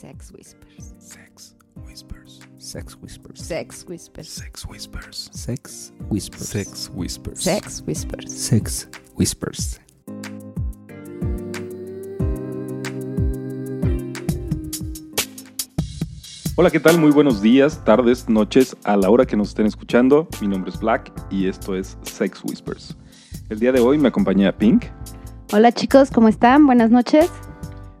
Sex Whispers. Sex Whispers. Sex Whispers. Sex Whispers. Sex Whispers. Sex Whispers. Sex Whispers. Sex Whispers. Sex Whispers. Hola, ¿qué tal? Muy buenos días, tardes, noches, a la hora que nos estén escuchando. Mi nombre es Black y esto es Sex Whispers. El día de hoy me acompaña Pink, Hola chicos, ¿cómo están? Buenas noches.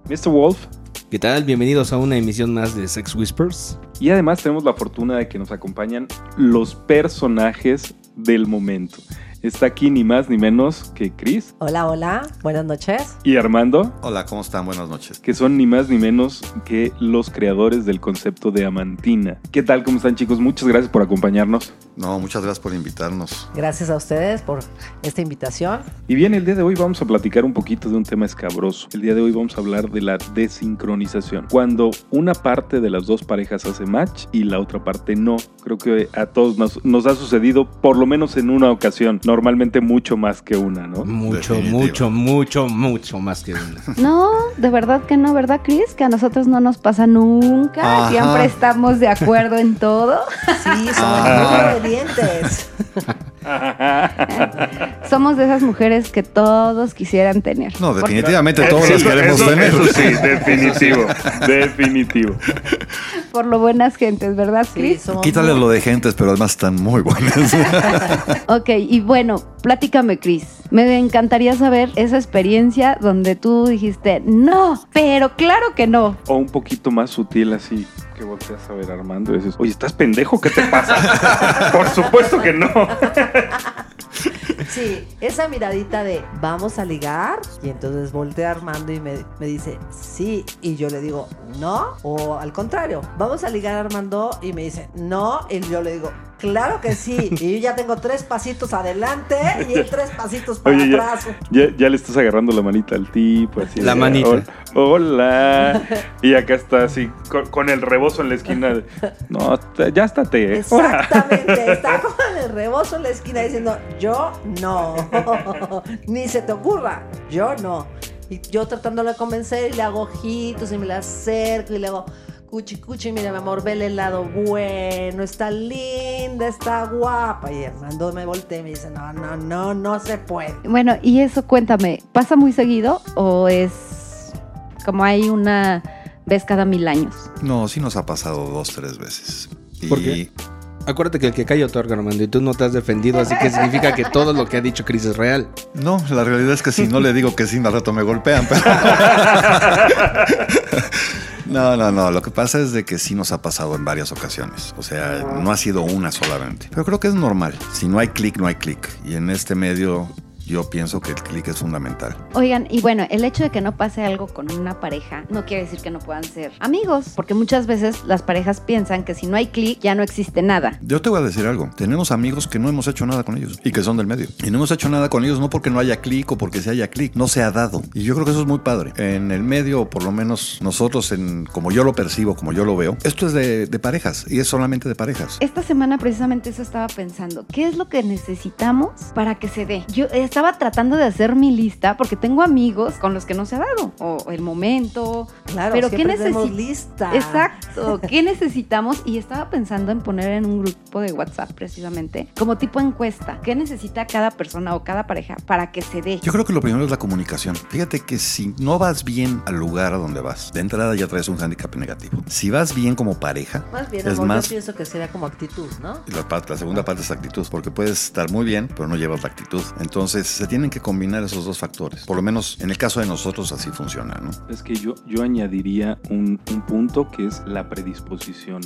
Mr. Wolf ¿Qué tal? Bienvenidos a una emisión más de Sex Whispers. y además tenemos la fortuna de que nos acompañan los personajes del momento. Está aquí ni más ni menos que Chris Hola, hola, buenas noches. y Armando, Hola, ¿cómo están? Buenas noches. que son ni más ni menos que los creadores del concepto de amantina. ¿Qué tal? ¿Cómo están chicos? Muchas gracias por acompañarnos. No, muchas gracias por invitarnos. Gracias a ustedes por esta invitación. Y bien, el día de hoy vamos a platicar un poquito de un tema escabroso. El día de hoy vamos a hablar de la desincronización. Cuando una parte de las dos parejas hace match y la otra parte no. Creo que a todos nos, nos ha sucedido por lo menos en una ocasión. Normalmente mucho más que una, ¿no? Mucho, Definitivo. mucho, mucho, mucho más que una. No, de verdad que no, ¿verdad, Chris? Que a nosotros no nos pasa nunca. Ajá. Siempre estamos de acuerdo en todo. Sí, somos Somos de esas mujeres que todos quisieran tener. No, Porque- definitivamente todos los queremos eso, tener. eso sí, definitivo. definitivo. Por lo buenas gentes, ¿verdad, Sí, somos Quítale muy- lo de gentes, pero además están muy buenas. Ok, y bueno, platícame, Chris. Me encantaría saber esa experiencia donde tú dijiste, no, pero claro que no. O un poquito más sutil así. Que volteas a ver a Armando y dices, oye, ¿estás pendejo? ¿Qué te pasa? Por supuesto que no. Sí, esa miradita de vamos a ligar. Y entonces voltea Armando y me, me dice sí. Y yo le digo no. O al contrario, vamos a ligar Armando y me dice no. Y yo le digo claro que sí. Y yo ya tengo tres pasitos adelante y él tres pasitos para Oye, ya, atrás. ya, ya le estás agarrando la manita al tipo, así. La de, manita. "Hol- Hola. Y acá está así, con, con el rebozo en la esquina. de, no, ya estate. ¿eh? Ora". Exactamente, está con el rebozo en la esquina diciendo, yo no, ni se te ocurra, yo no. Y yo tratándole de convencer y le hago ojitos y me la acerco y le hago, cuchi cuchi, mira mi amor, ve el lado bueno, está linda, está guapa. Y Armando me voltea y me dice, no, no, no, no se puede. Bueno, y eso cuéntame, ¿pasa muy seguido o es como hay una vez cada mil años? No, sí nos ha pasado dos, tres veces. Y ¿Por qué? Acuérdate que el que calla otorga, Armando, y tú no te has defendido, así que significa que todo lo que ha dicho Chris es real. No, la realidad es que si no le digo que sí, al rato me golpean. pero- No, no, no. Lo que pasa es de que sí nos ha pasado en varias ocasiones. O sea, no ha sido una solamente. Pero creo que es normal. Si no hay clic, no hay clic. Y en este medio yo pienso que el clic es fundamental. Oigan, y bueno, el hecho de que no pase algo con una pareja no quiere decir que no puedan ser amigos, porque muchas veces las parejas piensan que si no hay clic ya no existe nada. Yo te voy a decir algo. Tenemos amigos que no hemos hecho nada con ellos y que son del medio. Y no hemos hecho nada con ellos no porque no haya clic o porque se haya clic. No se ha dado. Y yo creo que eso es muy padre. En el medio, o por lo menos nosotros, en, como yo lo percibo, como yo lo veo, esto es de, de parejas y es solamente de parejas. Esta semana precisamente eso estaba pensando. ¿Qué es lo que necesitamos para que se dé? Yo estaba tratando de hacer mi lista porque tengo amigos con los que no se ha dado. O el momento. Claro, Pero ¿qué siempre tenemos necesi- lista. Exacto. ¿Qué necesitamos? Y estaba pensando en poner en un grupo de WhatsApp precisamente, como tipo encuesta. ¿Qué necesita cada persona o cada pareja para que se dé? Yo creo que lo primero es la comunicación. Fíjate que si no vas bien al lugar a donde vas, de entrada ya traes un hándicap negativo. Si vas bien como pareja, Más bien, es amor, más yo pienso que sería como actitud, ¿no? Y La, parte- la segunda parte es actitud, porque puedes estar muy bien, pero no llevas la actitud. Entonces se tienen que combinar esos dos factores. Por lo menos en el caso de nosotros así funciona, ¿no? Es que yo, yo añadiría un, un punto que es la predisposición.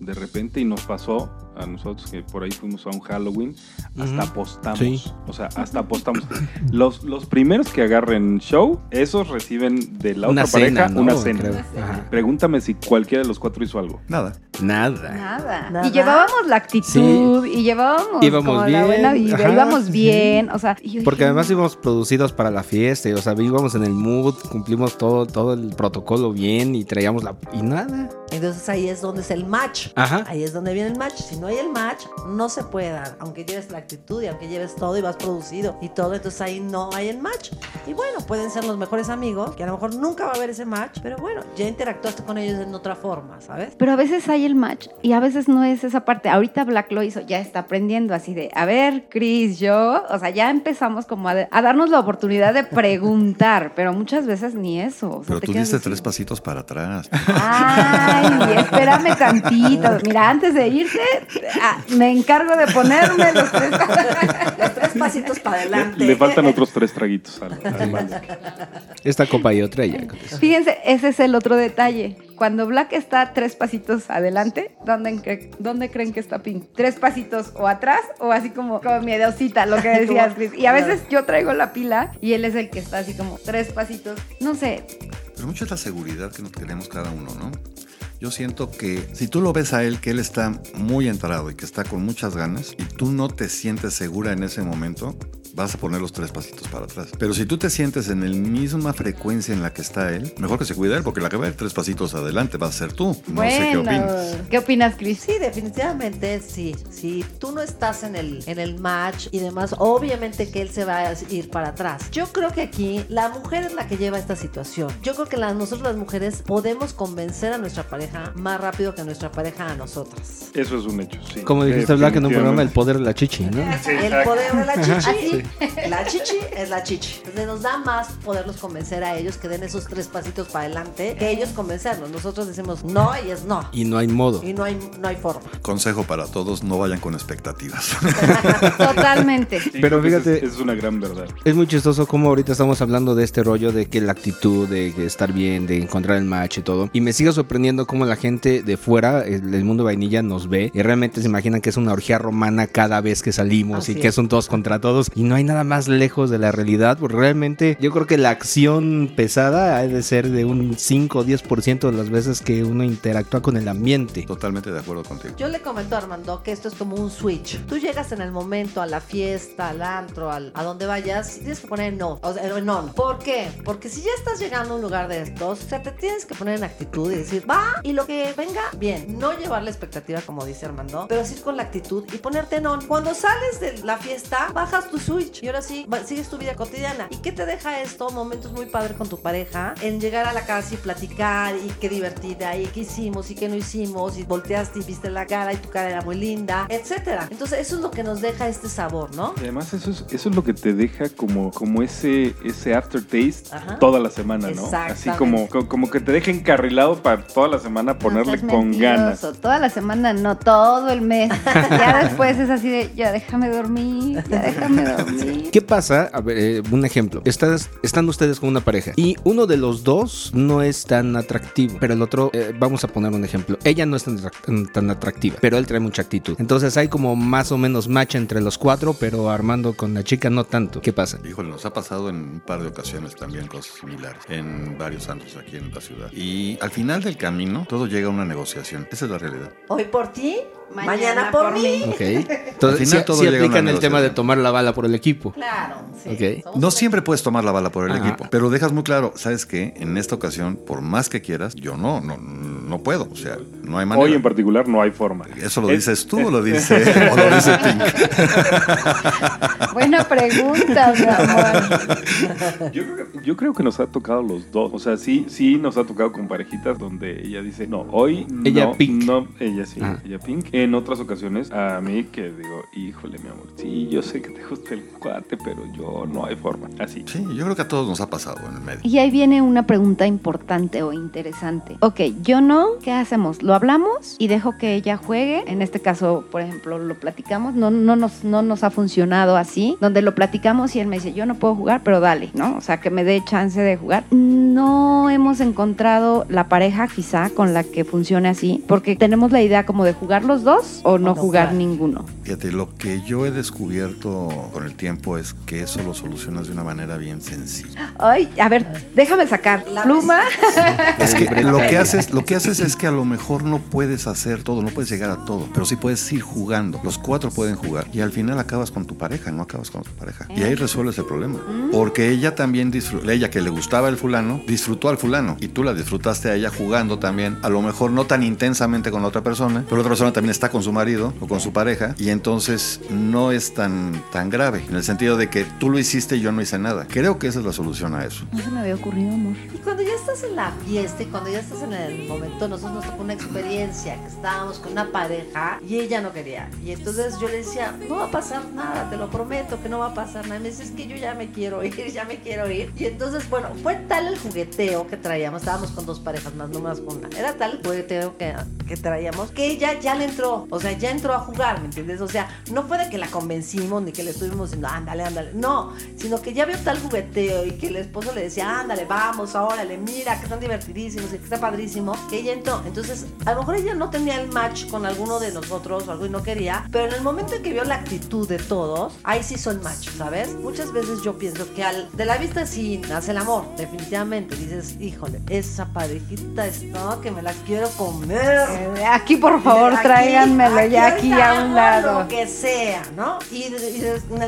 De repente, y nos pasó a nosotros que por ahí fuimos a un Halloween, hasta apostamos. Sí. O sea, hasta apostamos. Los, los primeros que agarren show, esos reciben de la Una otra pareja una cena. Creo. Pregúntame si cualquiera de los cuatro hizo algo. Nada. Nada. Nada. Nada. Y llevábamos la actitud y llevábamos Íbamos como la bien, buena vida, ajá, íbamos sí. bien, o sea, y Porque además íbamos producidos para la fiesta, y, o sea, íbamos en el mood, cumplimos todo, todo el protocolo bien y traíamos la... y nada. Entonces ahí es donde es el match. Ajá. Ahí es donde viene el match. Si no hay el match, no se puede dar. Aunque lleves la actitud y aunque lleves todo y vas producido y todo, entonces ahí no hay el match. Y bueno, pueden ser los mejores amigos, que a lo mejor nunca va a haber ese match, pero bueno, ya interactuaste con ellos en otra forma, ¿sabes? Pero a veces hay el match y a veces no es esa parte. Ahorita Black lo hizo, ya está aprendiendo así de, a ver, Chris, yo, o sea, ya empezamos como a, de- a darnos la oportunidad de preguntar, pero muchas veces ni eso. o sea, Pero tú diste tres pasitos para atrás. Ay, espérame tantito. Mira, antes de irse, ah, me encargo de ponerme los tres. Los tres pasitos para adelante. Le faltan otros tres traguitos al, al. Esta copa y otra y ya. Fíjense, ese es el otro detalle. Cuando Black está tres pasitos adelante, ¿dónde, cre- dónde creen que está Pink? ¿Tres pasitos o atrás o así como, como miedosita, lo que decías, Chris? Y a veces yo traigo la pila y él es el que está así como tres pasitos. No sé, Pero mucho es la seguridad que nos tenemos cada uno, ¿no? Yo siento que si tú lo ves a él, que él está muy entrado y que está con muchas ganas, y tú no te sientes segura en ese momento, vas a poner los tres pasitos para atrás. Pero si tú te sientes en la misma frecuencia en la que está él, mejor que se cuide él, porque la que va a ir tres pasitos adelante va a ser tú. No sé qué opinas. ¿Qué opinas, Chris? Sí, definitivamente sí. Si tú no estás en el, en el match y demás, obviamente que él se va a ir para atrás. Yo creo que aquí la mujer es la que lleva esta situación. Yo creo que la- nosotros las mujeres podemos convencer a nuestra pareja más rápido que nuestra pareja a nosotras. Eso es un hecho, sí. Como dijiste, Black, en un programa, el poder de la chichi, ¿no? el poder de la chichi. La chichi es la chichi. Entonces nos da más poderlos convencer a ellos que den esos tres pasitos para adelante que ellos convencernos. Nosotros decimos no y es no. Y no hay modo. Y no hay, no hay forma. Consejo para todos, no vayan con expectativas. Totalmente. Sí, Pero fíjate- es, es una gran verdad. Es muy chistoso como ahorita estamos hablando de este rollo de que la actitud, de estar bien, de encontrar el match y todo. Y me sigue sorprendiendo cómo la gente de fuera, el, el mundo vainilla, nos ve y realmente se imaginan que es una orgía romana cada vez que salimos Así y que es. son todos contra todos. Y no hay nada más lejos de la realidad, porque realmente yo creo que la acción pesada ha de ser de un 5 o 10% de las veces que uno interactúa con el ambiente. Totalmente de acuerdo contigo. Yo le comento a Armando que esto es como un switch. Tú llegas en el momento a la fiesta, al antro, al- a donde vayas, tienes que poner no. O sea, en on. ¿Por qué? Porque si ya estás llegando a un lugar de estos, o sea, te tienes que poner en actitud y decir, va, y lo que venga, bien. No llevar la expectativa, como dice Armando, pero sí con la actitud y ponerte en on. Cuando sales de la fiesta, bajas tu switch y ahora sí, sigues tu vida cotidiana. ¿Y qué te deja esto? Momentos muy padres con tu pareja, en llegar a la casa y platicar y qué divertida y qué hicimos y qué no hicimos y volteaste y viste la cara y tu cara era muy linda, etcétera. Entonces eso es lo que nos deja este sabor, ¿no? Y además eso es, eso es lo que te deja como, como ese, ese aftertaste Ajá. toda la semana, ¿no? Así como, co- como que te deja encarrilado para toda la semana ponerle No con ganas. Toda la semana, no, todo el mes. Ya después es así de, ya déjame dormir, ya déjame dormir. ¿Qué pasa? A ver, eh, un ejemplo. Estás, están ustedes con una pareja y uno de los dos no es tan atractivo, pero el otro, eh, vamos a poner un ejemplo. Ella no es tan, tan atractiva, pero él trae mucha actitud. Entonces hay como más o menos match entre los cuatro, pero Armando con la chica no tanto. ¿Qué pasa? Híjole, nos ha pasado en un par de ocasiones también cosas similares, en varios antros aquí en la ciudad. Y al final del camino, todo llega a una negociación. Esa es la realidad. Hoy por ti, mañana, Mañana por, por mí. Ok. Entonces, Al final sí- todo sí llega a una aplican el tema de tomar la bala por el equipo. Claro, sí. Ok. Somos No siempre puedes tomar la bala por el Ajá. equipo, pero dejas muy claro, ¿sabes qué? En esta ocasión, por más que quieras, yo no, no, no puedo. O sea, no hay manera. Hoy en particular no hay forma. ¿Eso lo Es- dices tú o lo dice, o lo dice Pink? Buena pregunta, mi amor. Yo creo, que- yo creo que nos ha tocado los dos. O sea, sí, sí nos ha tocado con parejitas donde ella dice, no, hoy Ella no, pink. no, ella sí, Ah. ella pink. En otras ocasiones, a mí que digo, híjole, mi amor, sí, yo sé que te gusta el cuate, pero yo no hay forma. Así. Sí, yo creo que a todos nos ha pasado en el medio. Y ahí viene una pregunta importante o interesante. Ok, yo no, ¿qué hacemos? ¿Lo hablamos y dejo que ella juegue? En este caso, por ejemplo, lo platicamos, no, no, nos, no nos ha funcionado así, donde lo platicamos y él me dice, yo no puedo jugar, pero dale, ¿no? O sea, que me dé chance de jugar. No hemos encontrado la pareja quizá con la que funcione así, porque tenemos la idea como de jugar los dos o no no jugar jugar. ninguno. Fíjate, lo que yo he descubierto con el tiempo es que eso lo solucionas de una manera bien sencilla. Ay, a ver, déjame sacar La pluma. Es que lo que haces, lo que haces es que a lo mejor no puedes hacer todo, no puedes llegar a todo, pero sí puedes ir jugando. Los cuatro pueden jugar y al final acabas con tu pareja, no acabas con tu pareja. Y ahí resuelves el problema. Porque ella también disfrutó, ella que le gustaba el fulano, disfrutó al fulano y tú la disfrutaste a ella jugando también, a lo mejor no tan intensamente con la otra persona, pero la otra persona también está con su marido o con su pareja y entonces no es tan, tan grave, en el sentido de que tú lo hiciste y yo no hice nada. Creo que esa es la solución a eso. No se me había ocurrido, amor. Y cuando ya estás en la fiesta y cuando ya estás en el momento, nosotros nos tocó una experiencia que estábamos con una pareja y ella no quería. Y entonces yo le decía, no va a pasar nada, te lo prometo que no va a pasar nada. Y me dice, es que yo ya me quiero ir, ya me quiero ir. Y entonces, bueno, fue tal el jugueteo que traíamos, estábamos con dos parejas más, no más con una. Era tal el jugueteo que, que traíamos que ella ya le entró, o sea, ya entró a jugar, ¿me entiendes? O sea, no fue de que la convencimos ni que le estuvimos diciendo, ándale, ándale. No, sino que ya vio tal jugueteo y que el esposo le decía, ándale, vamos, órale, mira, que están divertidísimos y que está padrísimo, que ella entró. Entonces, a lo mejor ella no tenía el match con alguno de nosotros o algo y no quería, pero en el momento en que vio la actitud de todos, ahí sí son match, ¿sabes? Muchas veces yo pienso que al, de la vista sí nace el amor, definitivamente. Dices, híjole, esa parejita está que me la quiero comer. Eh, Aquí, por favor, tráiganmelo ya aquí a un lado. Lo que sea, ¿no? Y,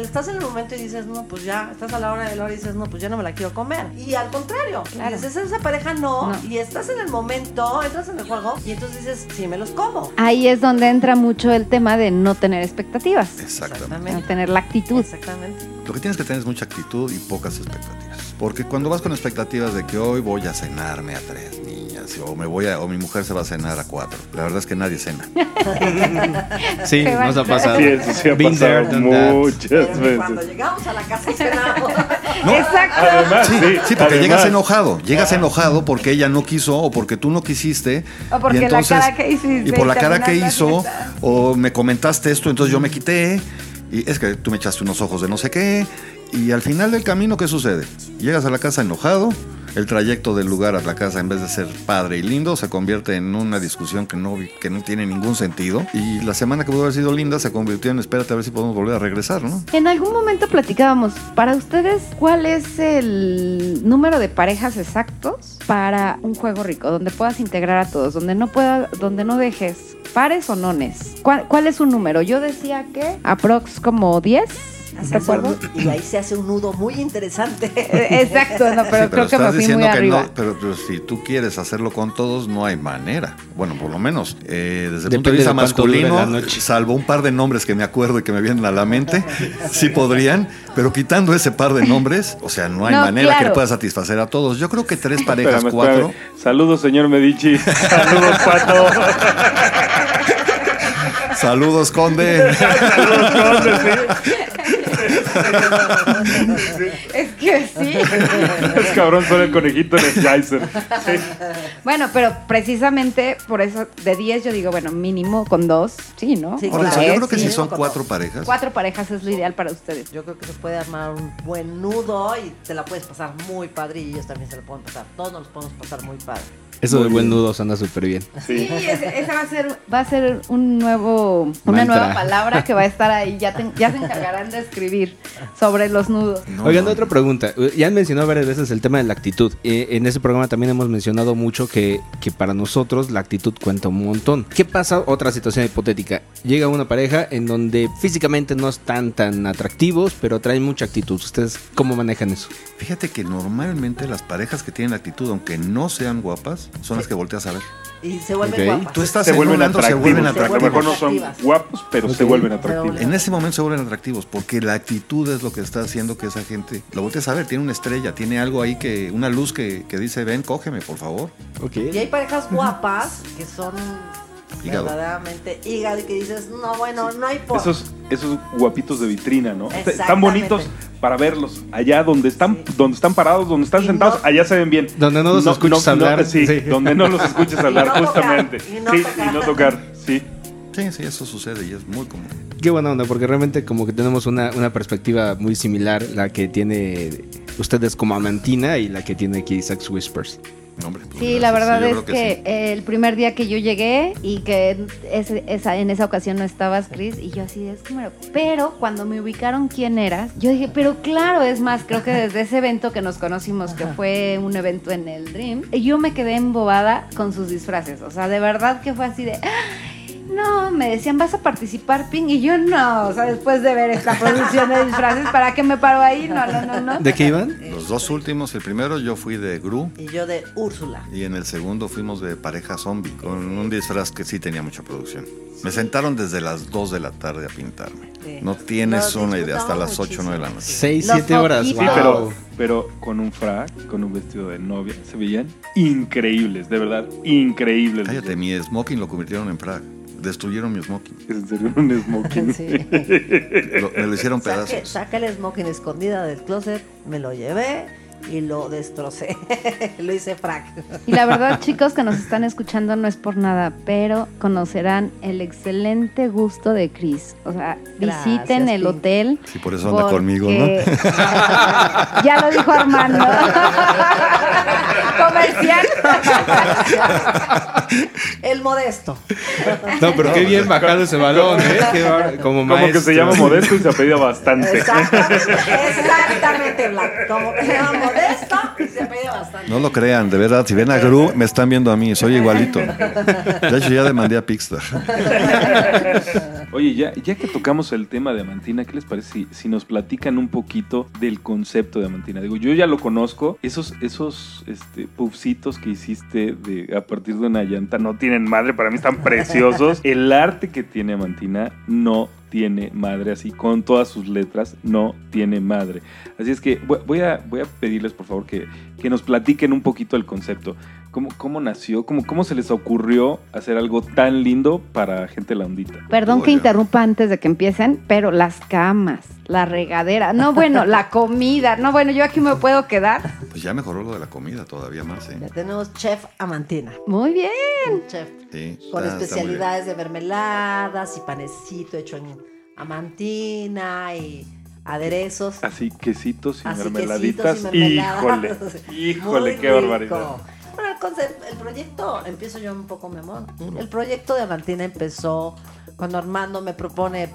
estás en el momento y dices, no, pues ya, estás a la hora de la hora y dices, no, pues ya no me la quiero comer. Y al contrario, Claro. dices, esa pareja no, No. y estás en el momento, entras en el juego y entonces dices, sí, me los como. Ahí es donde entra mucho el tema de no tener expectativas, Exactamente. no tener la actitud. Exactamente. Lo que tienes que tener es mucha actitud y pocas expectativas. Porque cuando vas con expectativas de que hoy voy a cenarme a tres o me voy a, o mi mujer se va a cenar a cuatro, la verdad es que nadie cena. Sí, Qué nos ha pasado. Sí, eso sí ha Been there, pasado done that. muchas Pero cuando veces. llegamos a la casa y cenamos. Exacto. Además, sí, Sí, sí, porque además. llegas enojado, llegas enojado porque ella no quiso o porque tú no quisiste. O porque y la entonces- cara que hiciste Y por la cara que hizo, o me comentaste esto, entonces yo me quité. Y es que tú me echaste unos ojos de no sé qué. Y al final del camino, ¿qué sucede? Llegas a la casa enojado. El trayecto del lugar a la casa, en vez de ser padre y lindo, se convierte en una discusión que no, que no tiene ningún sentido. Y la semana que pudo haber sido linda se convirtió en espérate a ver si podemos volver a regresar, ¿no? En algún momento platicábamos, para ustedes, ¿cuál es el número de parejas exactos para un juego rico, donde puedas integrar a todos, donde no pueda, donde no dejes pares o nones? ¿Cuál, es un número? Yo decía que aprox como 10, Hace ¿de acuerdo? un- Y ahí se hace un nudo muy interesante. Exacto, no, pero Sí, creo que me estás fui diciendo muy que arriba. no, pero, pero si tú quieres hacerlo con todos, no hay manera. Bueno, por lo menos, eh, desde el punto de vista de masculino, salvo un par de nombres que me acuerdo y que me vienen a la mente, sí podrían, pero quitando ese par de nombres, o sea, no hay No, manera que claro. le pueda satisfacer a todos. Yo creo que tres parejas, Espérame, cuatro. espérame. Saludos, señor Medici. Saludos, Pato. Saludos, Conde. Saludos, Conde, sí. Es que sí. Es cabrón, son el conejito en el geyser. Sí. Bueno, pero precisamente por eso de 10 yo digo, bueno, mínimo con dos, sí, ¿no? Sí, claro. eso, yo creo que sí. si son cuatro dos. parejas, Cuatro parejas es lo ideal para ustedes. Yo creo que se puede armar un buen nudo y te la puedes pasar muy padre y ellos también se lo pueden pasar. Todos nos los podemos pasar muy padre. Eso del buen nudo anda súper bien. Sí, ese, ese va a ser va a ser un nuevo una Mantra. nueva palabra que va a estar ahí. Ya, te- ya se encargarán de escribir sobre los nudos. no, Oigan, no. otra pregunta. Ya han mencionado varias veces el tema de la actitud. Eh, en ese programa también hemos mencionado mucho que, que para nosotros la actitud cuenta un montón. ¿Qué pasa? Otra situación hipotética. Llega una pareja en donde físicamente no están tan atractivos, pero traen mucha actitud. ¿Ustedes cómo manejan eso? Fíjate que normalmente las parejas que tienen actitud, aunque no sean guapas, son las que volteas a ver. Y se vuelven Ok. guapas. Tú estás Se en vuelven un antro, se atractivos. A lo mejor no son guapos, pero se vuelven atractivos. En ese momento se vuelven atractivos porque la actitud es lo que está haciendo que esa gente lo voltees a ver. Tiene una estrella, tiene algo ahí que, una luz que, que dice, ven, cógeme, por favor. Ok. Y hay parejas guapas que son Hígado. verdaderamente hígado y que dices, no, bueno, no hay por. Esos, esos guapitos de vitrina, ¿no? Están bonitos para verlos. Allá donde están, Sí. donde están parados, donde están Y sentados, no- allá se ven bien. Donde no los escuchas hablar, sí, sí. donde no los escuches hablar, no tocar, justamente. y no sí, tocar. y no tocar, sí. Sí, sí, eso sucede y es muy común. Qué buena onda, porque realmente como que tenemos una, una perspectiva muy similar, la que tiene ustedes como Amantina y la que tiene aquí Sex Whispers. No, hombre, pues, Sí, gracias. la verdad es que, sí. el primer día que yo llegué y que ese- esa, en esa ocasión no estabas, Chris, y yo así es como... Pero cuando me ubicaron quién eras, yo dije, pero claro, es más, creo que desde ese evento que nos conocimos, que fue un evento en el Dream, yo me quedé embobada con sus disfraces. O sea, de verdad que fue así de... "Ay, No, me decían, ¿vas a participar, Ping? Y yo no, o sea, después de ver esta producción de disfraces, ¿para qué me paro ahí? No, no, no, no. ¿De qué iban? Los dos últimos, el primero yo fui de Gru Y yo de Úrsula. y en el segundo fuimos de pareja zombie, con un disfraz que sí tenía mucha producción. Me sentaron desde las 2 de la tarde a pintarme. Sí. No tienes Lo una idea, hasta las 8 o 9 de la noche. muchísimo. Seis, Los siete horas. foquitos. Sí, wow. pero, pero con un frac, con un vestido de novia, se veían increíbles, de verdad, increíbles. Cállate, mi smoking lo convirtieron en Prague. Destruyeron mi smoking. Serio un smoking. Sí. Lo- me lo hicieron Saque, pedazos. saca el smoking escondida del closet, me lo llevé y lo destrocé. lo hice frac. Y la verdad, chicos que nos están escuchando, no es por nada, pero conocerán el excelente gusto de Chris. O sea, Gracias, visiten el hotel. Sí, por eso anda conmigo, ¿no? ya lo dijo Armando. Comercial. El modesto. No, pero qué bien bajado ese balón, ¿eh? Qué bar- como Como que se llama Modesto y se apellida bastante. Exactamente, exactamente, Black. Como que se llama y se pide bastante. No lo crean, de verdad. Si ven a Gru, me están viendo a mí. Soy igualito. De hecho, ya demandé a Pixar. Oye, ya, ya que tocamos el tema de Amantina, ¿qué les parece si, si nos platican un poquito del concepto de Amantina? Digo, yo ya lo conozco, esos, esos este, puffcitos que hiciste de, a partir de una llanta no tienen madre, para mí están preciosos. El arte que tiene Amantina no tiene madre, así con todas sus letras, no tiene madre. Así es que voy- a, voy a pedirles por favor que, que nos platiquen un poquito el concepto. ¿Cómo, cómo nació? ¿Cómo, ¿Cómo se les ocurrió hacer algo tan lindo para gente la ondita? Perdón que interrumpa antes de que empiecen, pero las camas, la regadera, no bueno, la comida, no bueno, yo aquí me puedo quedar. Pues ya mejoró lo de la comida todavía más, ¿eh? Ya tenemos chef Amantina. Muy bien. Un chef Sí, con está- está especialidades de mermeladas y panecito hecho en Amantina y aderezos. Así quesitos y Así mermeladitas. quesitos y mermeladas. Híjole, híjole, Muy qué rico. barbaridad. Bueno, el, concepto- el proyecto, empiezo yo un poco, mi amor. El proyecto de Amantina empezó cuando Armando me propone,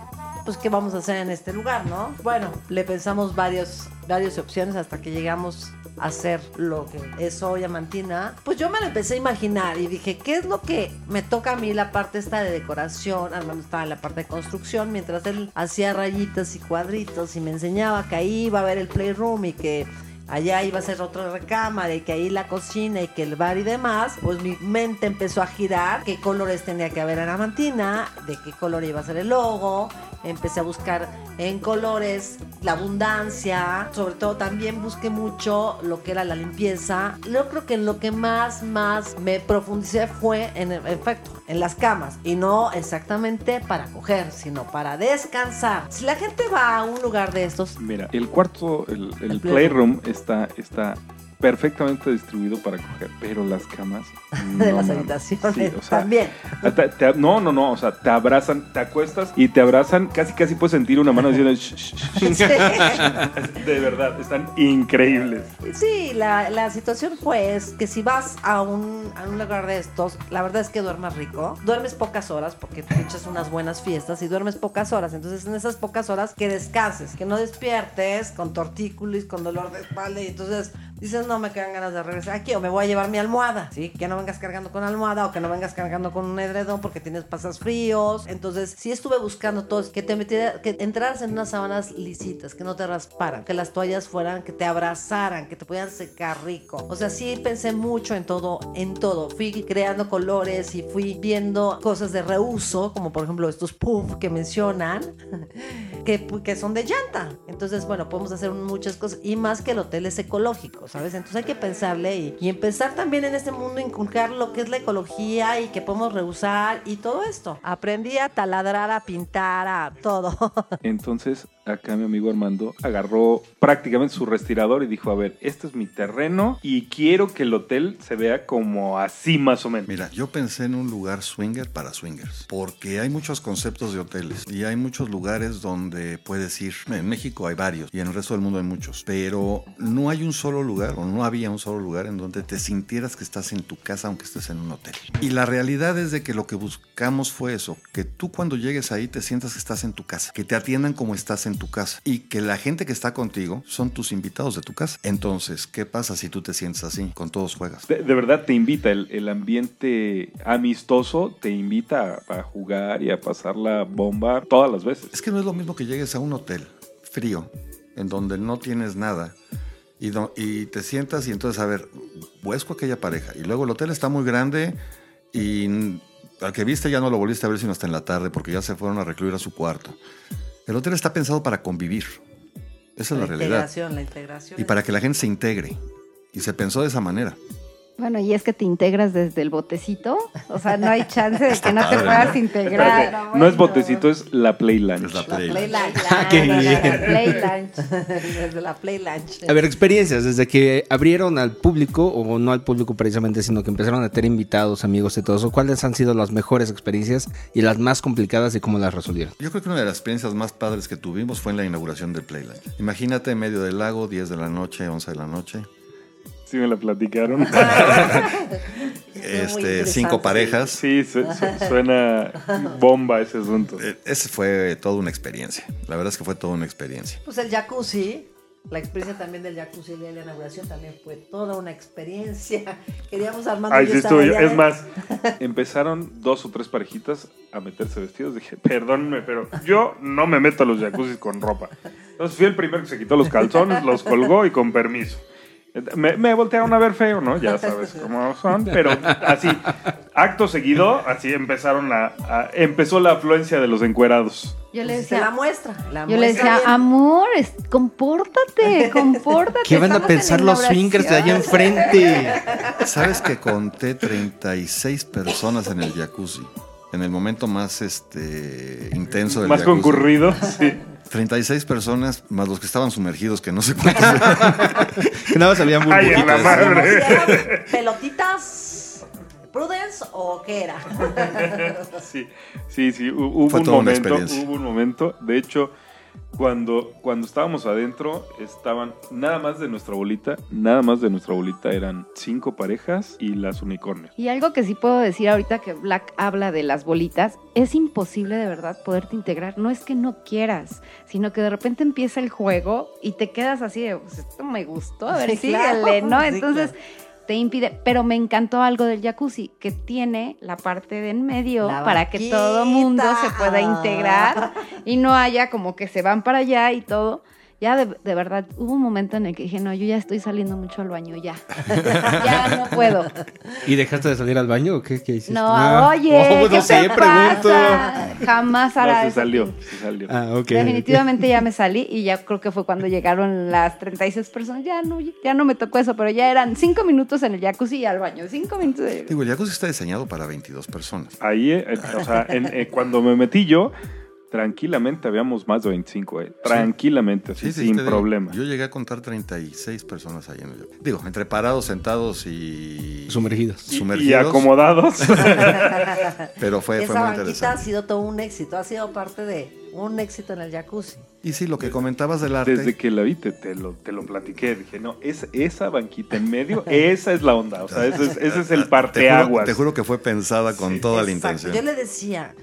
pues, ¿qué vamos a hacer en este lugar, no? Bueno, le pensamos varios, varias opciones hasta que llegamos hacer lo que es hoy Amantina. Pues yo me lo empecé a imaginar y dije, ¿qué es lo que me toca a mí la parte esta de decoración? Armando estaba en la parte de construcción, mientras él hacía rayitas y cuadritos y me enseñaba que ahí iba a haber el playroom y que allá iba a ser otra recámara y que ahí la cocina y que el bar y demás, pues mi mente empezó a girar qué colores tenía que haber en la mantina, de qué color iba a ser el logo, empecé a buscar en colores la abundancia, sobre todo también busqué mucho lo que era la limpieza. Yo creo que lo que más, más me profundicé fue en el efecto, en las camas y no exactamente para coger, sino para descansar. Si la gente va a un lugar de estos, Mira, el cuarto, el, el El playroom está, está perfectamente distribuido para coger, pero las camas. de las habitaciones Sí, o sea, también. te- no, no, no, o sea, te abrazan, te acuestas y te abrazan, casi, casi puedes sentir una mano diciendo, "Shh, shh, shh". Sí. de verdad, están increíbles. Sí, la, la situación fue es que si vas a un, a un lugar de estos, la verdad es que duermes rico. Duermes pocas horas porque te echas unas buenas fiestas y duermes pocas horas. Entonces, en esas pocas horas, que descanses, que no despiertes con tortícolis, con dolor de espalda y entonces dices, no me quedan ganas de regresar aquí o me voy a llevar mi almohada. Sí, que no vengas cargando con almohada o que no vengas cargando con un edredón porque tienes pasas fríos. Entonces, sí estuve buscando todo, que te metiera, que entraras en unas sábanas lisitas, que no te rasparan, que las toallas fueran, que te abrazaran, que te pudieran secar rico. O sea, sí pensé mucho en todo, en todo. Fui creando colores y fui viendo cosas de reuso, como por ejemplo estos puff que mencionan, que, que son de llanta. Entonces, bueno, podemos hacer muchas cosas y más que el hotel es ecológico, ¿sabes? Entonces hay que pensarle y, y empezar también en este mundo inculcar lo que es la ecología y que podemos reusar y todo esto. Aprendí a taladrar, a pintar, a todo. Entonces, acá mi amigo Armando agarró prácticamente su respirador y dijo, a ver, este es mi terreno y quiero que el hotel se vea como así más o menos. Mira, yo pensé en un lugar swinger para swingers, porque hay muchos conceptos de hoteles y hay muchos lugares donde puedes ir. En México hay varios y en el resto del mundo hay muchos, pero no hay un solo lugar o no había un solo lugar en donde te sintieras que estás en tu casa aunque estés en un hotel. Y la realidad es de que lo que buscamos fue eso, que tú cuando llegues ahí te sientas que estás en tu casa, que te atiendan como estás en tu casa y que la gente que está contigo son tus invitados de tu casa. Entonces, ¿qué pasa si tú te sientes así? Con todos juegas. De, de verdad te invita, el, el ambiente amistoso te invita a, a jugar y a pasar la bomba todas las veces. Es que no es lo mismo que llegues a un hotel frío, en donde no tienes nada, y, te sientas y entonces, a ver, busco aquella pareja. Y luego el hotel está muy grande y al que viste ya no lo volviste a ver sino hasta en la tarde porque ya se fueron a recluir a su cuarto. El hotel está pensado para convivir. Esa es la, realidad. integración, la integración. Y para que la gente se integre. Y se pensó de esa manera. Bueno, y es que te integras desde el botecito. O sea, no hay chance de que no te puedas ¿no? integrar. No es botecito, es la Play Lunch. Es la La play. Play Lunch. Ah, qué bien. no. Play lunch. Desde la Play Lunch. A ver, experiencias, desde que abrieron al público, o no al público precisamente, sino que empezaron a tener invitados, amigos y todo eso, ¿cuáles han sido las mejores experiencias y las más complicadas y cómo las resolvieron? Yo creo que una de las experiencias más padres que tuvimos fue en la inauguración del Playland. Imagínate en medio del lago, 10 de la noche, 11 de la noche. Sí me la platicaron. este, cinco parejas. Sí, su- su- suena bomba ese asunto. Eh, Ese fue toda una experiencia. La verdad es que fue toda una experiencia. Pues el jacuzzi, la experiencia también del jacuzzi el día de la inauguración también fue toda una experiencia. Queríamos y yo sí yo. allá. Es más, empezaron dos o tres parejitas a meterse vestidos. Dije, perdónenme, pero yo no me meto a los jacuzzis con ropa. Entonces fui el primero que se quitó los calzones, los colgó y con permiso. Me, me voltearon a ver feo, ¿no? Ya sabes cómo son, pero así, acto seguido, así empezaron a, a- empezó la afluencia de los encuerados. Yo le Pues, se la decía, muestra. la yo le decía, bien. amor, es- compórtate, compórtate. ¿Qué van a pensar los swingers de allá inauguración". enfrente? ¿Sabes que conté 36 personas en el jacuzzi? En el momento más este, intenso del Más jacuzzi. concurrido, sí. 36 personas, más los que estaban sumergidos, que no sé cuántos. Que nada más Ay, la burbujitas. madre. ¿Si eran ¿Pelotitas? ¿Prudence o qué era? Sí, sí, sí, hu- hubo Fue un momento, hubo un momento. De hecho, cuando, cuando estábamos adentro, estaban nada más de nuestra bolita, nada más de nuestra bolita eran cinco parejas y las unicornios. Y algo que sí puedo decir ahorita que Black habla de las bolitas, es imposible de verdad poderte integrar. No es que no quieras, sino que de repente empieza el juego y te quedas así de, pues esto me gustó, a ver, Sí, síguele, claro, ¿no? sí, Entonces te impide, pero me encantó algo del jacuzzi, que tiene la parte de en medio para que todo mundo se pueda integrar y no haya como que se van para allá y todo. Ya de, de verdad, hubo un momento en el que dije, no, yo ya estoy saliendo mucho al baño, ya. ya no puedo. ¿Y dejaste de salir al baño o qué, qué hiciste? No, Ah. oye, Oh, ¿qué no sé, te pregunto. pasa? Jamás hará No, se salió, se salió. Ah. Definitivamente ya me salí y ya creo que fue cuando llegaron las 36 personas. Ya no, ya no me tocó eso, pero ya eran cinco minutos en el jacuzzi y al baño. Cinco minutos. de- Digo, el jacuzzi está diseñado para 22 personas. Ahí, eh, o sea, en- eh, cuando me metí yo, tranquilamente habíamos más de 25, eh. Tranquilamente, así, Sí, sí, sin digo, problema. Yo llegué a contar 36 personas ahí en el jacuzzi. Digo, entre parados, sentados y... Sumergidos. Y- Y, sumergidos. acomodados. Pero fue, fue Esa muy banquita ha interesante. sido todo un éxito, ha sido parte de un éxito en el jacuzzi. Y sí, lo que comentabas del arte... Desde que la vi, te, te lo, te lo platiqué. Dije, no, es, esa banquita en medio, esa es la onda. O sea, ese es, ese es el Te juro, parteaguas. te juro que fue pensada con toda la intención. Yo le decía,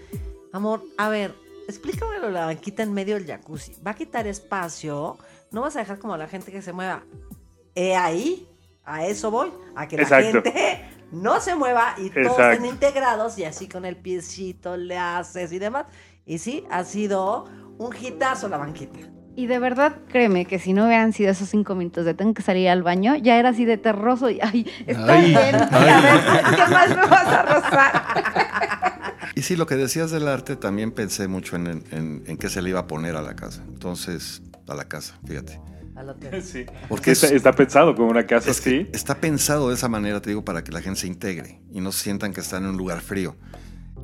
amor, a ver, explícame lo de la banquita en medio del jacuzzi. Va a quitar espacio, no vas a dejar como la gente que se mueva. He ahí, a eso voy, a que la Exacto. gente no se mueva y todos Exacto. estén integrados y así con el piecito le haces y demás. Y sí, ha sido un hitazo la banquita. Y de verdad, créeme que si no hubieran sido esos cinco minutos de tengo que salir al baño, ya era así de terroso y ay, está Ay, bien. ay. A ver, ¿qué más me vas a rozar? Y sí, lo que decías del arte, también pensé mucho en, en, en qué se le iba a poner a la casa. Entonces, a la casa, fíjate. Al hotel. Sí. Porque está, es- está pensado como una casa Es que así. está pensado de esa manera, te digo, para que la gente se integre y no sientan que están en un lugar frío.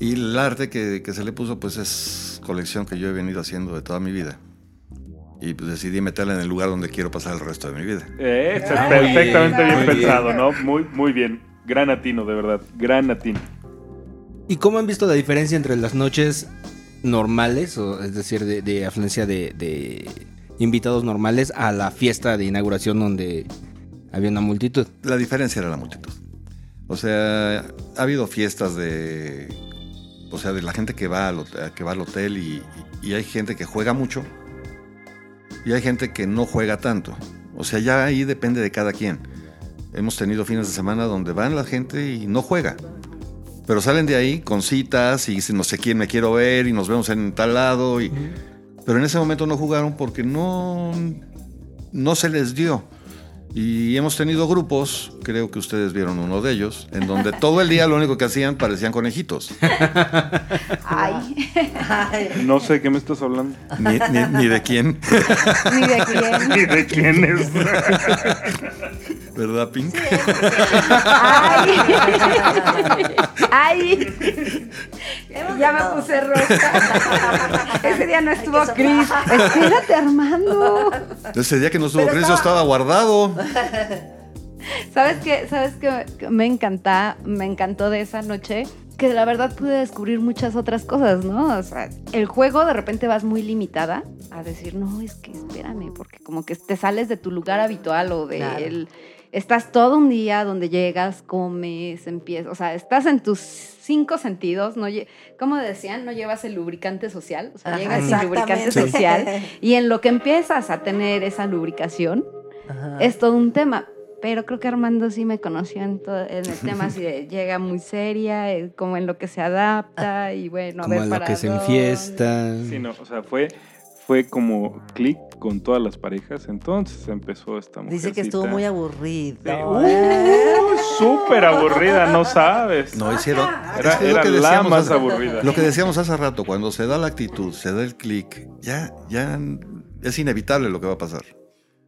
Y el arte que, que se le puso, pues es colección que yo he venido haciendo de toda mi vida. Y pues decidí meterla en el lugar donde quiero pasar el resto de mi vida. Eh, Ay, perfectamente bien bien. pensado, ¿no? Muy, muy bien. Gran atino, de verdad. Gran atino. ¿Y cómo han visto la diferencia entre las noches normales, o es decir, de, de afluencia de, de invitados normales, a la fiesta de inauguración donde había una multitud? La diferencia era la multitud. O sea, ha habido fiestas de. O sea, de la gente que va al, que va al hotel y, y hay gente que juega mucho y hay gente que no juega tanto. O sea, ya ahí depende de cada quien. Hemos tenido fines de semana donde van la gente y no juega. Pero salen de ahí con citas y dicen, no sé quién me quiero ver y nos vemos en tal lado. Y... Pero en ese momento no jugaron porque no, no se les dio. Y hemos tenido grupos, creo que ustedes vieron uno de ellos, en donde todo el día lo único que hacían parecían conejitos. Ay, Ay, No sé de qué me estás hablando. Ni, ni- ni de quién, ni de quién. Ni de quién es. ¿verdad, Pink? Ay. Ay. Ya me puse roja. Ese día no estuvo que Chris. Espérate, Armando. Ese día que no estuvo Pero Chris, yo estaba- estaba guardado. ¿Sabes qué? ¿Sabes qué? Que Me encanta, me encantó de esa noche que la verdad pude descubrir muchas otras cosas, ¿no? O sea, el juego de repente vas muy limitada a decir, no, es que espérame, porque como que te sales de tu lugar habitual o de Claro. el- estás todo un día donde llegas, comes, empiezas, o sea, estás en tus cinco sentidos, no como decían, no llevas el lubricante social, o sea, Ajá, llegas sin lubricante social y en lo que empiezas a tener esa lubricación, Ajá. es todo un tema. Pero creo que Armando sí me conoció en, todo, en el tema así de llega muy seria, eh, como en lo que se adapta y bueno, a Como ver a lo para que se enfiesta. Sí, no, o sea, fue, fue como clic con todas las parejas. Entonces empezó esta mujer. Dice que estuvo muy. ¿eh? Uh, súper aburrida, no sabes. No hicieron. Era, es que era lo que la más hace- aburrida. Lo que decíamos hace rato, cuando se da la actitud, se da el clic, ya, ya es inevitable lo que va a pasar.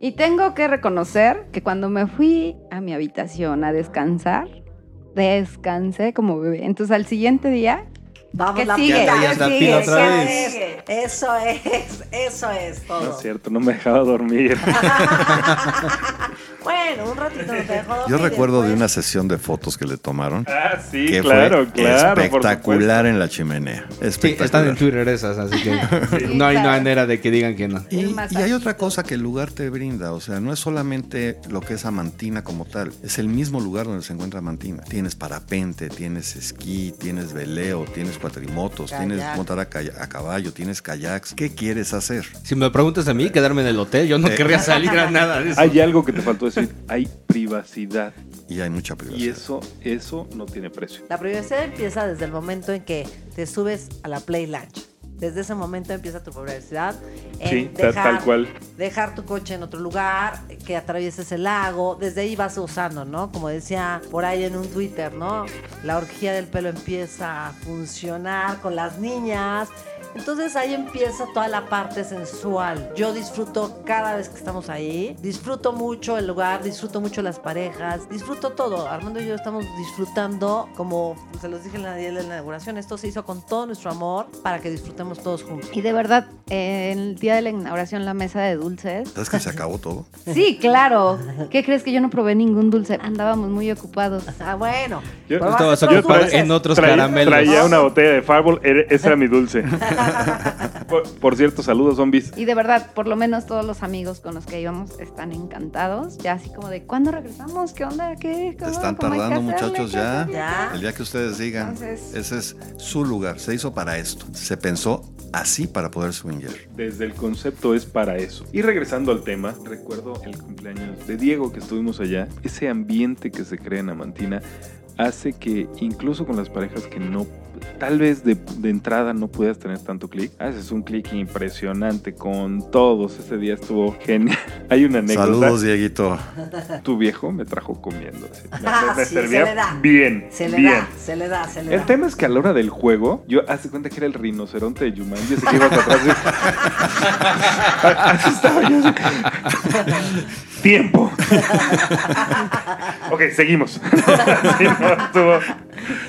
Y tengo que reconocer que cuando me fui a mi habitación a descansar, descansé como bebé. Entonces al siguiente día, Vamos ¿qué la sigue? pila. Ya, ya ¿Qué está sigue? pila otra ¿Qué vez. sigue? Eso es, eso es todo. No es cierto, no me dejaba dormir. bueno, un ratito te dejo dormir, Yo recuerdo de una sesión de fotos que le tomaron. ah, sí, que claro, fue claro. espectacular en la chimenea. Sí, Espectacular. están en Twitter esas, así que no hay claro. manera de que digan que no. Y, y hay otra cosa que el lugar te brinda, o sea, no es solamente lo que es Amantina como tal, es el mismo lugar donde se encuentra Amantina. Tienes parapente, tienes esquí, tienes veleo, tienes cuatrimotos, tienes montar a, calla- a caballo, tienes kayaks. ¿Qué quieres hacer? Si me preguntas a mí, quedarme en el hotel, yo no Eh. querría salir a nada de eso. Hay algo que te faltó decir, hay privacidad. Y hay mucha Y privacidad. eso, eso no tiene precio. La privacidad empieza desde el momento en que te subes a la Play Lunch. Desde ese momento empieza tu en Sí, ta- tal cual. Dejar tu coche en otro lugar, que atravieses el lago. Desde ahí vas usando, ¿no? Como decía por ahí en un Twitter, ¿no? La orgía del pelo empieza a funcionar con las niñas. Entonces ahí empieza toda la parte sensual. Yo disfruto cada vez que estamos ahí. Disfruto mucho el lugar, disfruto mucho las parejas, disfruto todo. Armando y yo estamos disfrutando, como se los dije en la día de la inauguración, esto se hizo con todo nuestro amor para que disfrutemos todos juntos. Y de verdad, eh, el día de la inauguración, la mesa de dulces. ¿Sabes que se acabó todo? Sí, claro. ¿Qué crees que yo no probé ningún dulce? Andábamos muy ocupados. Ah, bueno. Yo dulces. en otros traía, caramelos. traía una botella de Fireball, era- ese era mi dulce. por, por cierto, saludos, zombies. Y de verdad, por lo menos todos los amigos con los que íbamos están encantados. Ya así como de, ¿cuándo regresamos? ¿Qué onda? ¿Qué? ¿Cómo? Están ¿Cómo hay que tardando, muchachos, ¿Qué ya. Ya. El día que ustedes digan, Entonces- ese es su lugar. Se hizo para esto. Se pensó así para poder swinger. Desde el concepto es para eso. Y regresando al tema, recuerdo el cumpleaños de Diego que estuvimos allá. Ese ambiente que se crea en Amantina hace que incluso con las parejas que no, tal vez de, de entrada no puedas tener tanto clic, haces un clic impresionante con todos. Ese día estuvo genial. Hay una anécdota. Saludos, Dieguito. Tu viejo me trajo comiendo. así. Me, Ah, me sí, se le da. bien. Se le bien. da, se le da, se le El da. tema es que a la hora del juego, yo hace cuenta que era el rinoceronte de Jumanji, ese que ibas atrás. de- Así estaba yo. Tiempo. ok, seguimos. Sí, no, estuvo,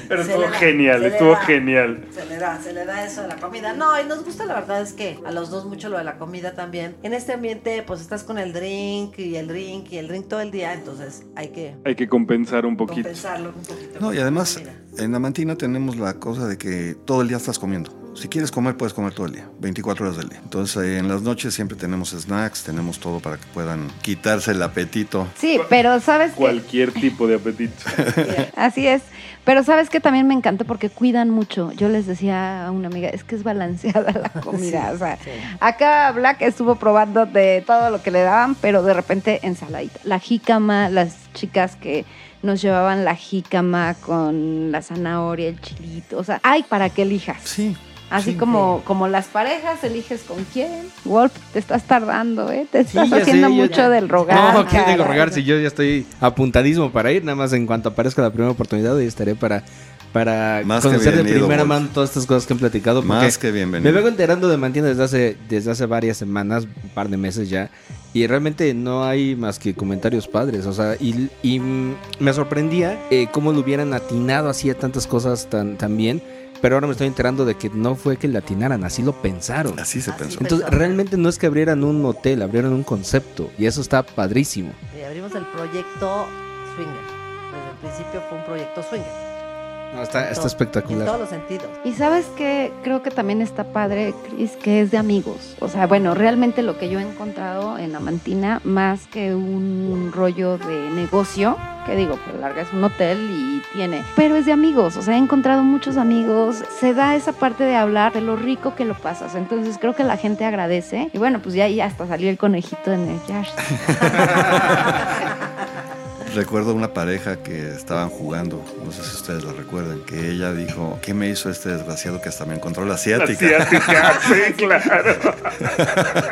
Pero Se estuvo da, genial, estuvo da. genial. Se le da, se le da eso de la comida. No, y nos gusta la verdad es que a los dos mucho lo de la comida también. En este ambiente, pues estás con el drink y el drink y el drink todo el día, entonces hay que Hay que compensar un poquito. compensarlo un poquito. No, y además, en la mantina tenemos la cosa de que todo el día estás comiendo. Si quieres comer, puedes comer todo el día, 24 horas del día. Entonces, eh, en las noches siempre tenemos snacks, tenemos todo para que puedan quitarse el apetito. Sí, pero ¿sabes? Cualquier tipo de apetito. Así es. Pero sabes que también me encanta porque cuidan mucho. Yo les decía a una amiga, es que es balanceada la comida. o sea, sí. acá Black estuvo probando de todo lo que le daban, pero de repente ensaladita. La jícama, las chicas que nos llevaban la jícama con la zanahoria, el chilito. O sea, hay para que elijas. Sí. Así sí. como, como las parejas, eliges con quién. Wolf, te estás tardando, ¿eh? Te estás haciendo mucho ya- del rogar. No, ¿qué digo caray. rogar? Si yo ya estoy apuntadísimo para ir, nada más en cuanto aparezca la primera oportunidad, y estaré para, para Más conocer de primera Wolf. mano todas estas cosas que han platicado. Más que Me bienvenido. vengo enterando de Mantina desde hace, desde hace varias semanas, un par de meses ya. Y realmente no hay más que comentarios padres. O sea, y, y, mm, me sorprendía eh, cómo lo hubieran atinado así a tantas cosas tan, tan bien. Pero ahora me estoy enterando de que no fue que le atinaran, así lo pensaron. Así se Así pensó. pensó. Entonces, realmente no es que abrieran un hotel, abrieron un concepto. Y eso está padrísimo. Y abrimos el proyecto Swinger. Desde el principio fue un proyecto Swinger. No, está, espectacular. En todos los sentidos. Y sabes que creo que también está padre, Chris, que es de amigos. O sea, bueno, realmente lo que yo he encontrado en Amantina, más que un rollo de negocio, que digo, pues larga es un hotel y tiene, pero es de amigos. O sea, he encontrado muchos amigos. Se da esa parte de hablar de lo rico que lo pasas. Entonces creo que la gente agradece. Y bueno, pues ya ahí hasta salió el conejito en el jazz. Recuerdo una pareja que estaban jugando, no sé si ustedes lo recuerdan, que ella dijo, ¿qué me hizo este desgraciado que hasta me encontró la La asiática? asiática, sí, claro.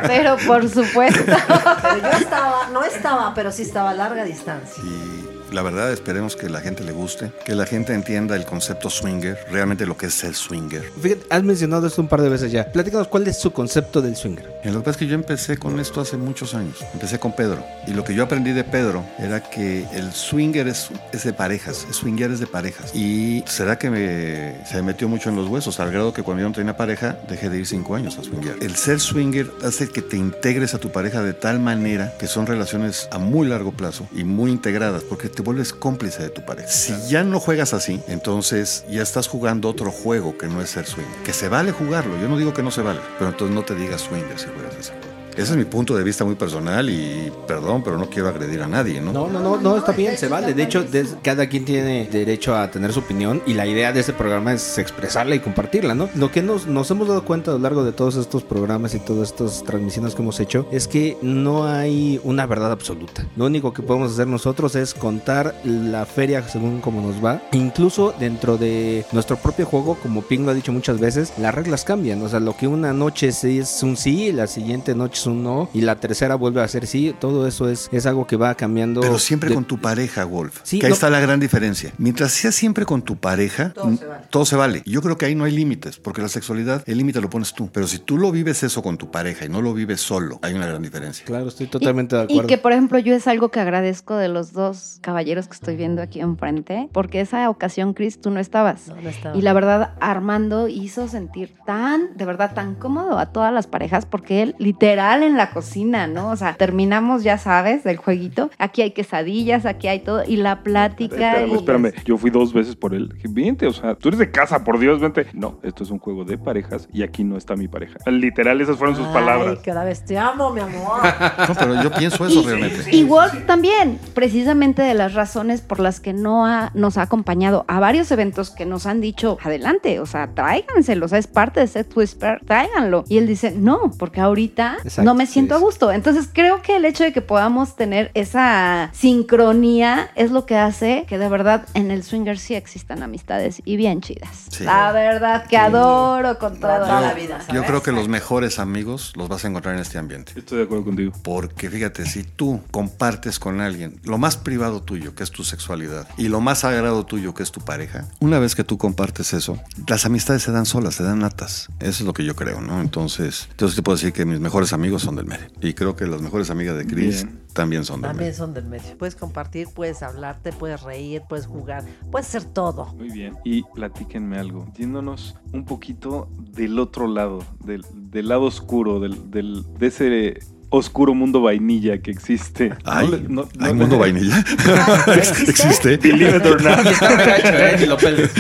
Pero por supuesto. Pero yo estaba, no estaba, pero sí estaba a larga distancia. Y la verdad esperemos que la gente le guste, que la gente entienda el concepto swinger, realmente lo que es el swinger. Fíjate, has mencionado esto un par de veces ya. Platícanos cuál es su concepto del swinger. Y lo que pasa es que yo empecé con esto hace muchos años. Empecé con Pedro. Y lo que yo aprendí de Pedro era que el swinger es, es de parejas. El swinger es de parejas. Y será que me, se me metió mucho en los huesos, al grado que cuando yo no tenía pareja, dejé de ir cinco años a swinger. El ser swinger hace que te integres a tu pareja de tal manera que son relaciones a muy largo plazo y muy integradas, porque te vuelves cómplice de tu pareja. Si ya no juegas así, entonces ya estás jugando otro juego que no es ser swinger. Que se vale jugarlo, yo no digo que no se vale, pero entonces no te digas swinger si juegas juego. Ese es mi punto de vista muy personal y perdón, pero no quiero agredir a nadie, ¿no? No, no, no, no, está bien, se vale. De hecho, cada quien tiene derecho a tener su opinión y la idea de este programa es expresarla y compartirla, ¿no? Lo que nos, nos hemos dado cuenta a lo largo de todos estos programas y todas estas transmisiones que hemos hecho es que no hay una verdad absoluta. Lo único que podemos hacer nosotros es contar la feria según como nos va. Incluso dentro de nuestro propio juego, como Ping lo ha dicho muchas veces, las reglas cambian. O sea, lo que una noche es un sí, la siguiente noche es un no y la tercera vuelve a ser sí. Todo eso es, es algo que va cambiando. Pero siempre de- con tu pareja, Wolf. Sí, que ahí no- está la gran diferencia. Mientras seas siempre con tu pareja, Todo se vale. todo se vale. Yo creo que ahí no hay límites, porque la sexualidad, el límite lo pones tú. Pero si tú lo vives eso con tu pareja y no lo vives solo, hay una gran diferencia. Claro, estoy totalmente de Y acuerdo. que, por ejemplo, yo es algo que agradezco de los dos caballeros que estoy viendo aquí enfrente, porque esa ocasión, Chris, tú no estabas. No, no estaba. Y la verdad, Armando hizo sentir tan, de verdad, tan cómodo a todas las parejas, porque él literal en la cocina, ¿no? O sea, terminamos, ya sabes, del jueguito. Aquí hay quesadillas, aquí hay todo, y la plática. Espérame, y- espérame, yo fui dos veces por él. Vente, o sea, tú eres de casa, por Dios, vente. No, esto es un juego de parejas y aquí no está mi pareja. Literal, esas fueron sus Ay, palabras. cada vez te amo, mi amor. No, pero yo pienso eso realmente. Y Wolf también, precisamente de las razones por las que no ha- nos ha acompañado a varios eventos que nos han dicho, adelante, o sea, tráiganselo, o sea, es parte de Sex Whisper, tráiganlo. Y él dice, no, porque ahorita Exacto, no me siento sí, a gusto. Entonces creo que el hecho de que podamos tener esa sincronía es lo que hace que de verdad en el swinger sí existan amistades y bien chidas. Sí. La verdad que adoro con. Toda la vida, Yo creo que los mejores amigos los vas a encontrar en este ambiente. Estoy de acuerdo contigo. Porque fíjate, si tú compartes con alguien lo más privado tuyo, que es tu sexualidad, y lo más sagrado tuyo, que es tu pareja, una vez que tú compartes eso, las amistades se dan solas, se dan natas. Eso es lo que yo creo, ¿no? Entonces, entonces te puedo decir que mis mejores amigos amigos son del medio. Y creo que las mejores amigas de Chris Bien. también son del También medio. son del medio. Puedes compartir, puedes hablarte, puedes reír, puedes jugar, puedes hacer todo. Muy bien. Y platíquenme algo. Yéndonos un poquito del otro lado, del, del lado oscuro, del, del- de ese oscuro mundo vainilla que existe. Ay, No no- ¿hay no- mundo vainilla? ¿Existe? ¿eh? Ni lo peles.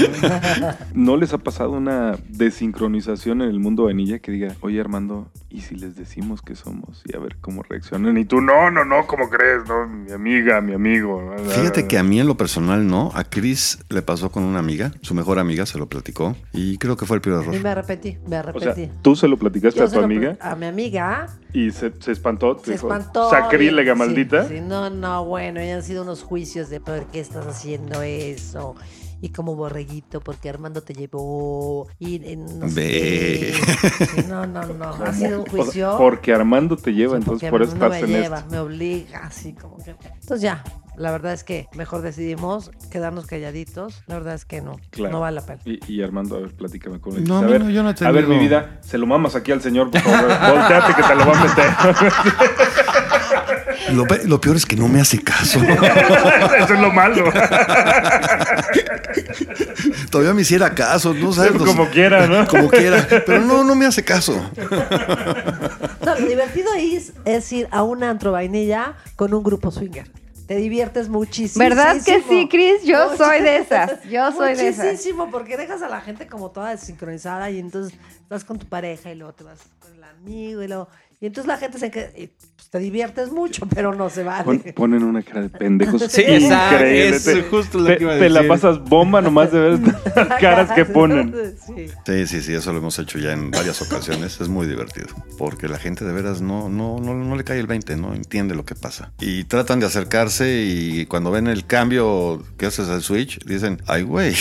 ¿No les ha pasado una desincronización en el mundo vainilla que diga, oye Armando, ¿y si les decimos que somos? Y a ver cómo reaccionan. Y tú, no, no, no, ¿cómo crees? No, mi amiga, mi amigo. Fíjate que a mí en lo personal no. A Chris le pasó con una amiga, su mejor amiga, se lo platicó. Y creo que fue el peor Y error. me arrepentí, me O sea, arrepentí. tú se lo platicaste Yo a tu amiga A mi amiga. y se, se espantó. te Se dijo, espantó. Sacrílega, maldita. Sí, sí, no, no, bueno, ya han sido unos juicios de por qué estás haciendo eso. Y como borreguito, porque Armando te llevó. Y eh, no sé no, no, no. Ha sido un O sea, juicio. porque Armando te lleva, Sí, entonces por eso Armando estás me en lleva, esto. me obliga, así como que. Entonces ya, la verdad es que mejor decidimos quedarnos calladitos. La verdad es que no, Claro. no vale la pena. Y, y Armando, a ver, platícame cómo le No, a no, ver, no, yo no A ver, mi vida, se lo mamas aquí al señor, por favor. Volteate que te lo va a meter. Lo, pe- lo peor es que no me hace caso. Eso es lo malo. Todavía me hiciera caso, no sabes. los- Como quiera, ¿no? Como quiera. Pero no, no me hace caso. No, lo divertido es, es ir a un antro vainilla con un grupo swinger. Te diviertes muchísimo. ¿Verdad que sí, Chris? Yo soy de esas. Yo soy de esas. Muchísimo, porque dejas a la gente como toda desincronizada y entonces estás con tu pareja y luego te vas con el amigo y luego... Y entonces la gente se que y, pues, te diviertes mucho, pero no se vale. Pon- ponen una cara de pendejos. Sí, exacto, increíble. eso Te- es justo lo te, que iba a te la decir. pasas bomba nomás de ver las caras que ponen. Sí. Sí, sí, sí, eso lo hemos hecho ya en varias ocasiones. Es muy divertido. Porque la gente de veras no, no, no, no le cae el 20, no entiende lo que pasa. Y tratan de acercarse y cuando ven el cambio que haces al switch, dicen, ay, güey.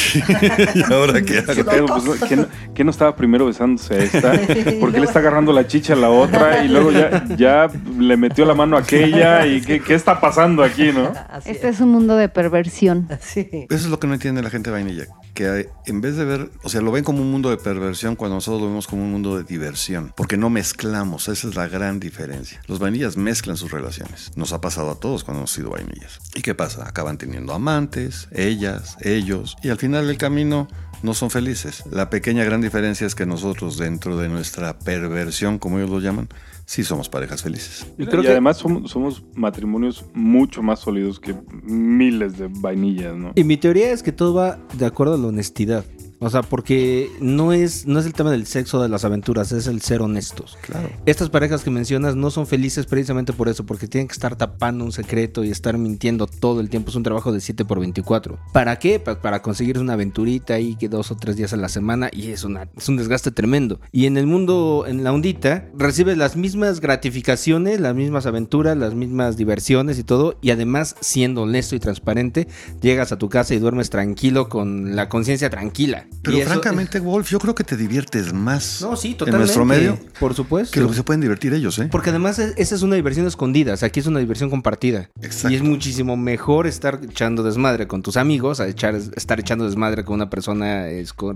¿Y ahora qué ¿Qué hago? Pues, ¿qué, no, qué no estaba primero besándose a esta? ¿Por qué le está agarrando la chicha a la otra? Y luego ya, ya le metió la mano a aquella. ¿Y qué, qué está pasando aquí, no? Así Este es un mundo de perversión. Sí. Eso es lo que no entiende la gente vainilla. Que hay- en vez de ver, o sea, lo ven como un mundo de perversión cuando nosotros lo vemos como un mundo de diversión. Porque no mezclamos, esa es la gran diferencia. Los vainillas mezclan sus relaciones. Nos ha pasado a todos cuando hemos sido vainillas. ¿Y qué pasa? Acaban teniendo amantes, ellas, ellos, y al final del camino no son felices. La pequeña gran diferencia es que nosotros, dentro de nuestra perversión, como ellos lo llaman, sí somos parejas felices. Y, creo que- además somos, somos matrimonios mucho más sólidos que miles de vainillas, ¿no? Y mi teoría es que todo va de acuerdo a la honestidad. O sea, porque no es, no es el tema del sexo de las aventuras, es el ser honestos. Claro. Estas parejas que mencionas no son felices precisamente por eso, porque tienen que estar tapando un secreto y estar mintiendo todo el tiempo. Es un trabajo de 7 por 24. ¿Para qué? Pa- para conseguir una aventurita ahí que dos o tres días a la semana y es, una, es un desgaste tremendo. Y en el mundo, en la ondita, recibes las mismas gratificaciones, las mismas aventuras, las mismas diversiones y todo. Y además, siendo honesto y transparente, llegas a tu casa y duermes tranquilo con la conciencia tranquila. Pero eso- francamente, Wolf, yo creo que te diviertes más No, sí, en nuestro medio Por supuesto. que lo que se pueden divertir ellos, ¿eh? Porque además es- esa es una diversión escondida, o sea, aquí es una diversión compartida. Exacto. Y es muchísimo mejor estar echando desmadre con tus amigos a echar, estar echando desmadre con una persona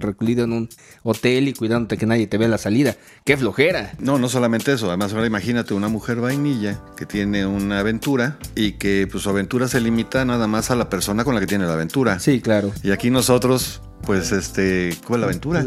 recluida en un hotel y cuidándote que nadie te vea la salida. ¡Qué flojera! No, no solamente eso. Además, ahora imagínate una mujer vainilla que tiene una aventura y que pues, su aventura se limita nada más a la persona con la que tiene la aventura. Sí, claro. Y aquí nosotros, pues, este, ¿cuál es la aventura?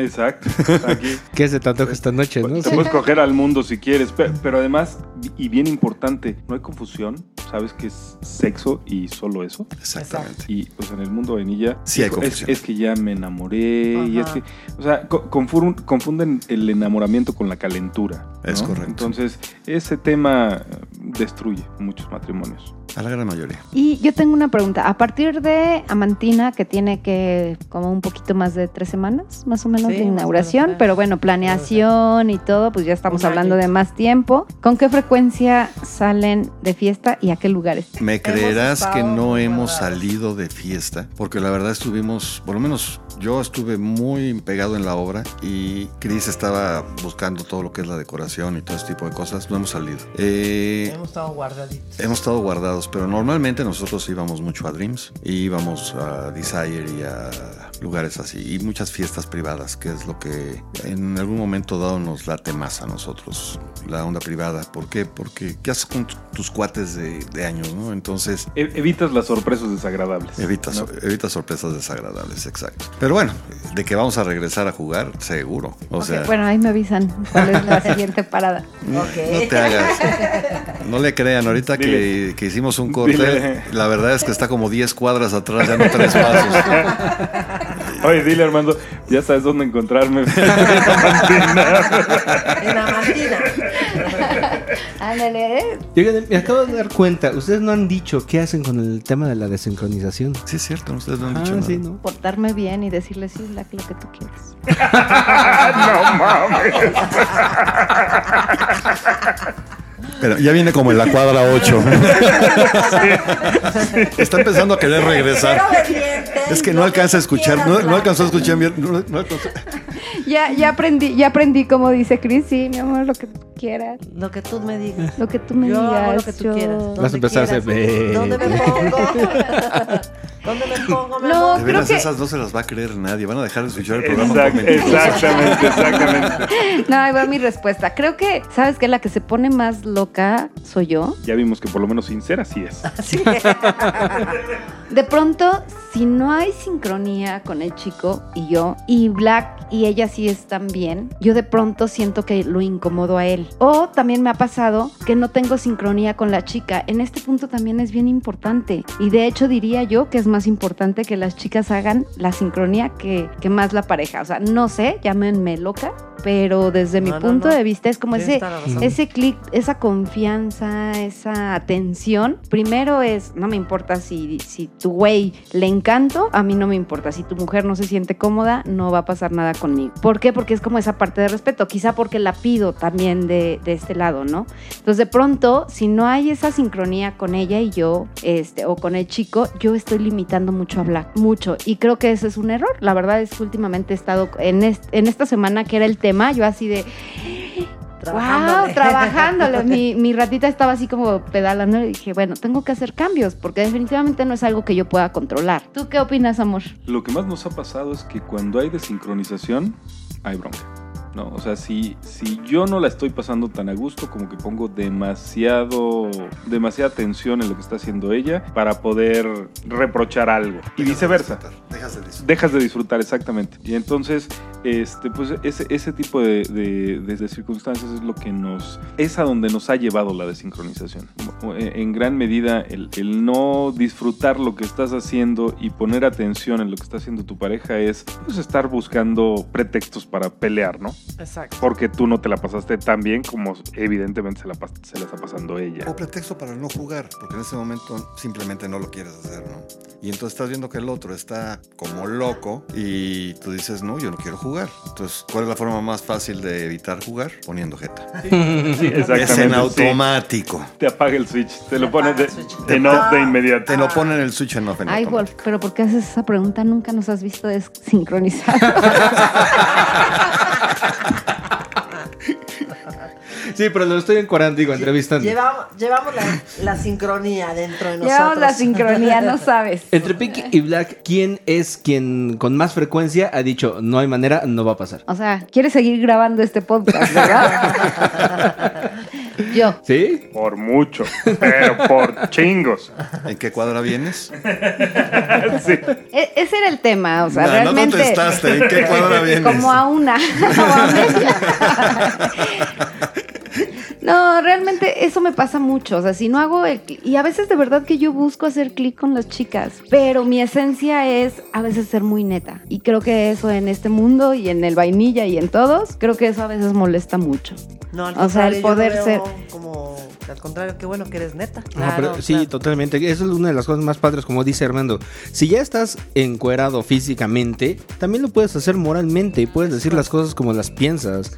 Exacto. Aquí. ¿Qué se te antoja esta noche, no? Te puedes coger al mundo si quieres, pe- pero, además, y bien importante, no hay confusión, sabes que es sexo y solo eso. Exactamente. Y pues en el mundo de vainilla Sí hay es, confusión. es que ya me enamoré y es que, o sea, co- confun- confunden el enamoramiento con la calentura. ¿no? Es correcto. Entonces, ese tema destruye muchos matrimonios. A la gran mayoría. Y yo tengo una pregunta. A partir de Amantina, que tiene que como un poquito más de tres semanas, más o menos, Sí, de inauguración, pero bueno, planeación y todo, pues ya estamos Un hablando año. de más tiempo. ¿Con qué frecuencia salen de fiesta y a qué lugares? Me creerás que no hemos salido de fiesta, porque la verdad estuvimos, por lo menos yo estuve muy pegado en la obra y Chris estaba buscando todo lo que es la decoración y todo ese tipo de cosas. No hemos salido. Eh, Hemos estado guardaditos. Hemos estado guardados, pero normalmente nosotros íbamos mucho a Dreams, y íbamos a Desire y a lugares así y muchas fiestas privadas, que es lo que en algún momento dado nos late más a nosotros, la onda privada. ¿Por qué? Porque ¿qué haces con tus cuates de, de años, no? Entonces E- evitas las sorpresas desagradables. evitas, ¿no? evitas sorpresas desagradables, exacto. Pero bueno, de que vamos a regresar a jugar, seguro. O sea, bueno, ahí me avisan cuál es la siguiente parada. no Ok. te hagas. No le crean, ahorita que, que hicimos un corte, Dile. la verdad es que está como 10 cuadras atrás, ya no tres pasos. Oye, dile Armando, ya sabes dónde encontrarme. En la mantina. Ándale, ¿eh? Oigan, me acabo de dar cuenta, ustedes no han dicho qué hacen con el tema de la desincronización. Sí, es cierto, ustedes no han Ah, dicho nada. sí, ¿no? portarme bien y decirle sí, lo que tú quieres. no mames. Pero ya viene como en la cuadra 8. Está empezando a querer regresar. Es que no alcanza a escuchar, no, no alcanzó a escuchar bien. no- no alcanzó- Ya, ya aprendí, ya aprendí como dice Chris, sí, mi amor, lo que tú quieras. Lo que tú me digas. Lo que tú me Yo digas. hago lo que tú yo- quieras. Vas a donde empezar a hacer ¿Dónde me pongo? ¿Dónde me pongo, No? De creo veras, que- esas no se las va a creer nadie. Van a dejar de escuchar el programa Exact- exactamente, exactamente. No, ahí va mi respuesta. Creo que, ¿sabes qué? La que se pone más loca soy yo. Ya vimos que por lo menos sincera sí es. Sí. De pronto, si no hay sincronía con el chico y yo, y Black y ella sí están bien, yo de pronto siento que lo incomodo a él. O también me ha pasado que no tengo sincronía con la chica. En este punto también es bien importante. Y de hecho diría yo que es más importante que las chicas hagan la sincronía que, que más la pareja. O sea, no sé, llámenme loca, pero desde mi No, punto no. de vista es como ese, ese clic, esa confianza, esa atención. Primero es, no me importa si, si tu güey le encanto, a mí no me importa. Si tu mujer no se siente cómoda, no va a pasar nada conmigo. ¿Por qué? Porque es como esa parte de respeto. Quizá porque la pido también de, de este lado, ¿no? Entonces, de pronto, si no hay esa sincronía con ella y yo, este, o con el chico, yo estoy limitando mucho a Black, mucho. Y creo que ese es un error. La verdad es que últimamente he estado en, est- en esta semana que era el tema, yo así de, Wow, Trabajándole. trabajándolo. Mi, mi ratita estaba así como pedalando y dije, bueno, tengo que hacer cambios porque definitivamente no es algo que yo pueda controlar. ¿Tú qué opinas, amor? Lo que más nos ha pasado es que cuando hay desincronización, hay bronca. No, o sea, si, si yo no la estoy pasando tan a gusto, como que pongo demasiado, demasiada atención en lo que está haciendo ella para poder reprochar algo. Y viceversa. Dejas de disfrutar. Dejas de disfrutar, exactamente. Y entonces, este, pues ese, ese tipo de, de- de- de circunstancias es lo que nos. es a donde nos ha llevado la desincronización. En gran medida, el, el no disfrutar lo que estás haciendo y poner atención en lo que está haciendo tu pareja es pues, estar buscando pretextos para pelear, ¿no? Exacto. Porque tú no te la pasaste tan bien como evidentemente se la, se la está pasando ella. O pretexto para no jugar, porque en ese momento simplemente no lo quieres hacer, ¿no? Y entonces estás viendo que el otro está como loco y tú dices, no, yo no quiero jugar. Entonces, ¿cuál es la forma más fácil de evitar jugar? Poniendo jeta. Sí, Es en sí. automático. Te apaga el switch, te lo pones de, en off de inmediato. Te lo ponen el switch en off en Ay, Wolf, automático. pero ¿por qué haces esa pregunta? Nunca nos has visto desincronizados. Sí, pero lo estoy encuadrando, digo, entrevistando. Llevamos, llevamos la, la sincronía dentro de nosotros. Llevamos la sincronía, no sabes. Entre Pinky y Black, ¿quién es quien con más frecuencia ha dicho no hay manera, no va a pasar? O sea, ¿quieres seguir grabando este podcast, verdad? Yo. ¿Sí? Por mucho, pero por chingos. ¿En qué cuadra vienes? Sí. E- ese era el tema, o sea, No, no realmente. contestaste. ¿En qué cuadra vienes? Como a una. o a media. No, realmente eso me pasa mucho. O sea, si no hago el cli- Y a veces de verdad que yo busco hacer clic con las chicas. Pero mi esencia es a veces ser muy neta. Y creo que eso en este mundo y en el vainilla y en todos, creo que eso a veces molesta mucho. No, al O sea, el poder ser- Como, al contrario, qué bueno que eres neta. No, Claro, pero sí, claro. totalmente. Eso es una de las cosas más padres, como dice Armando. Si ya estás encuerado físicamente, también lo puedes hacer moralmente y puedes decir las cosas como las piensas.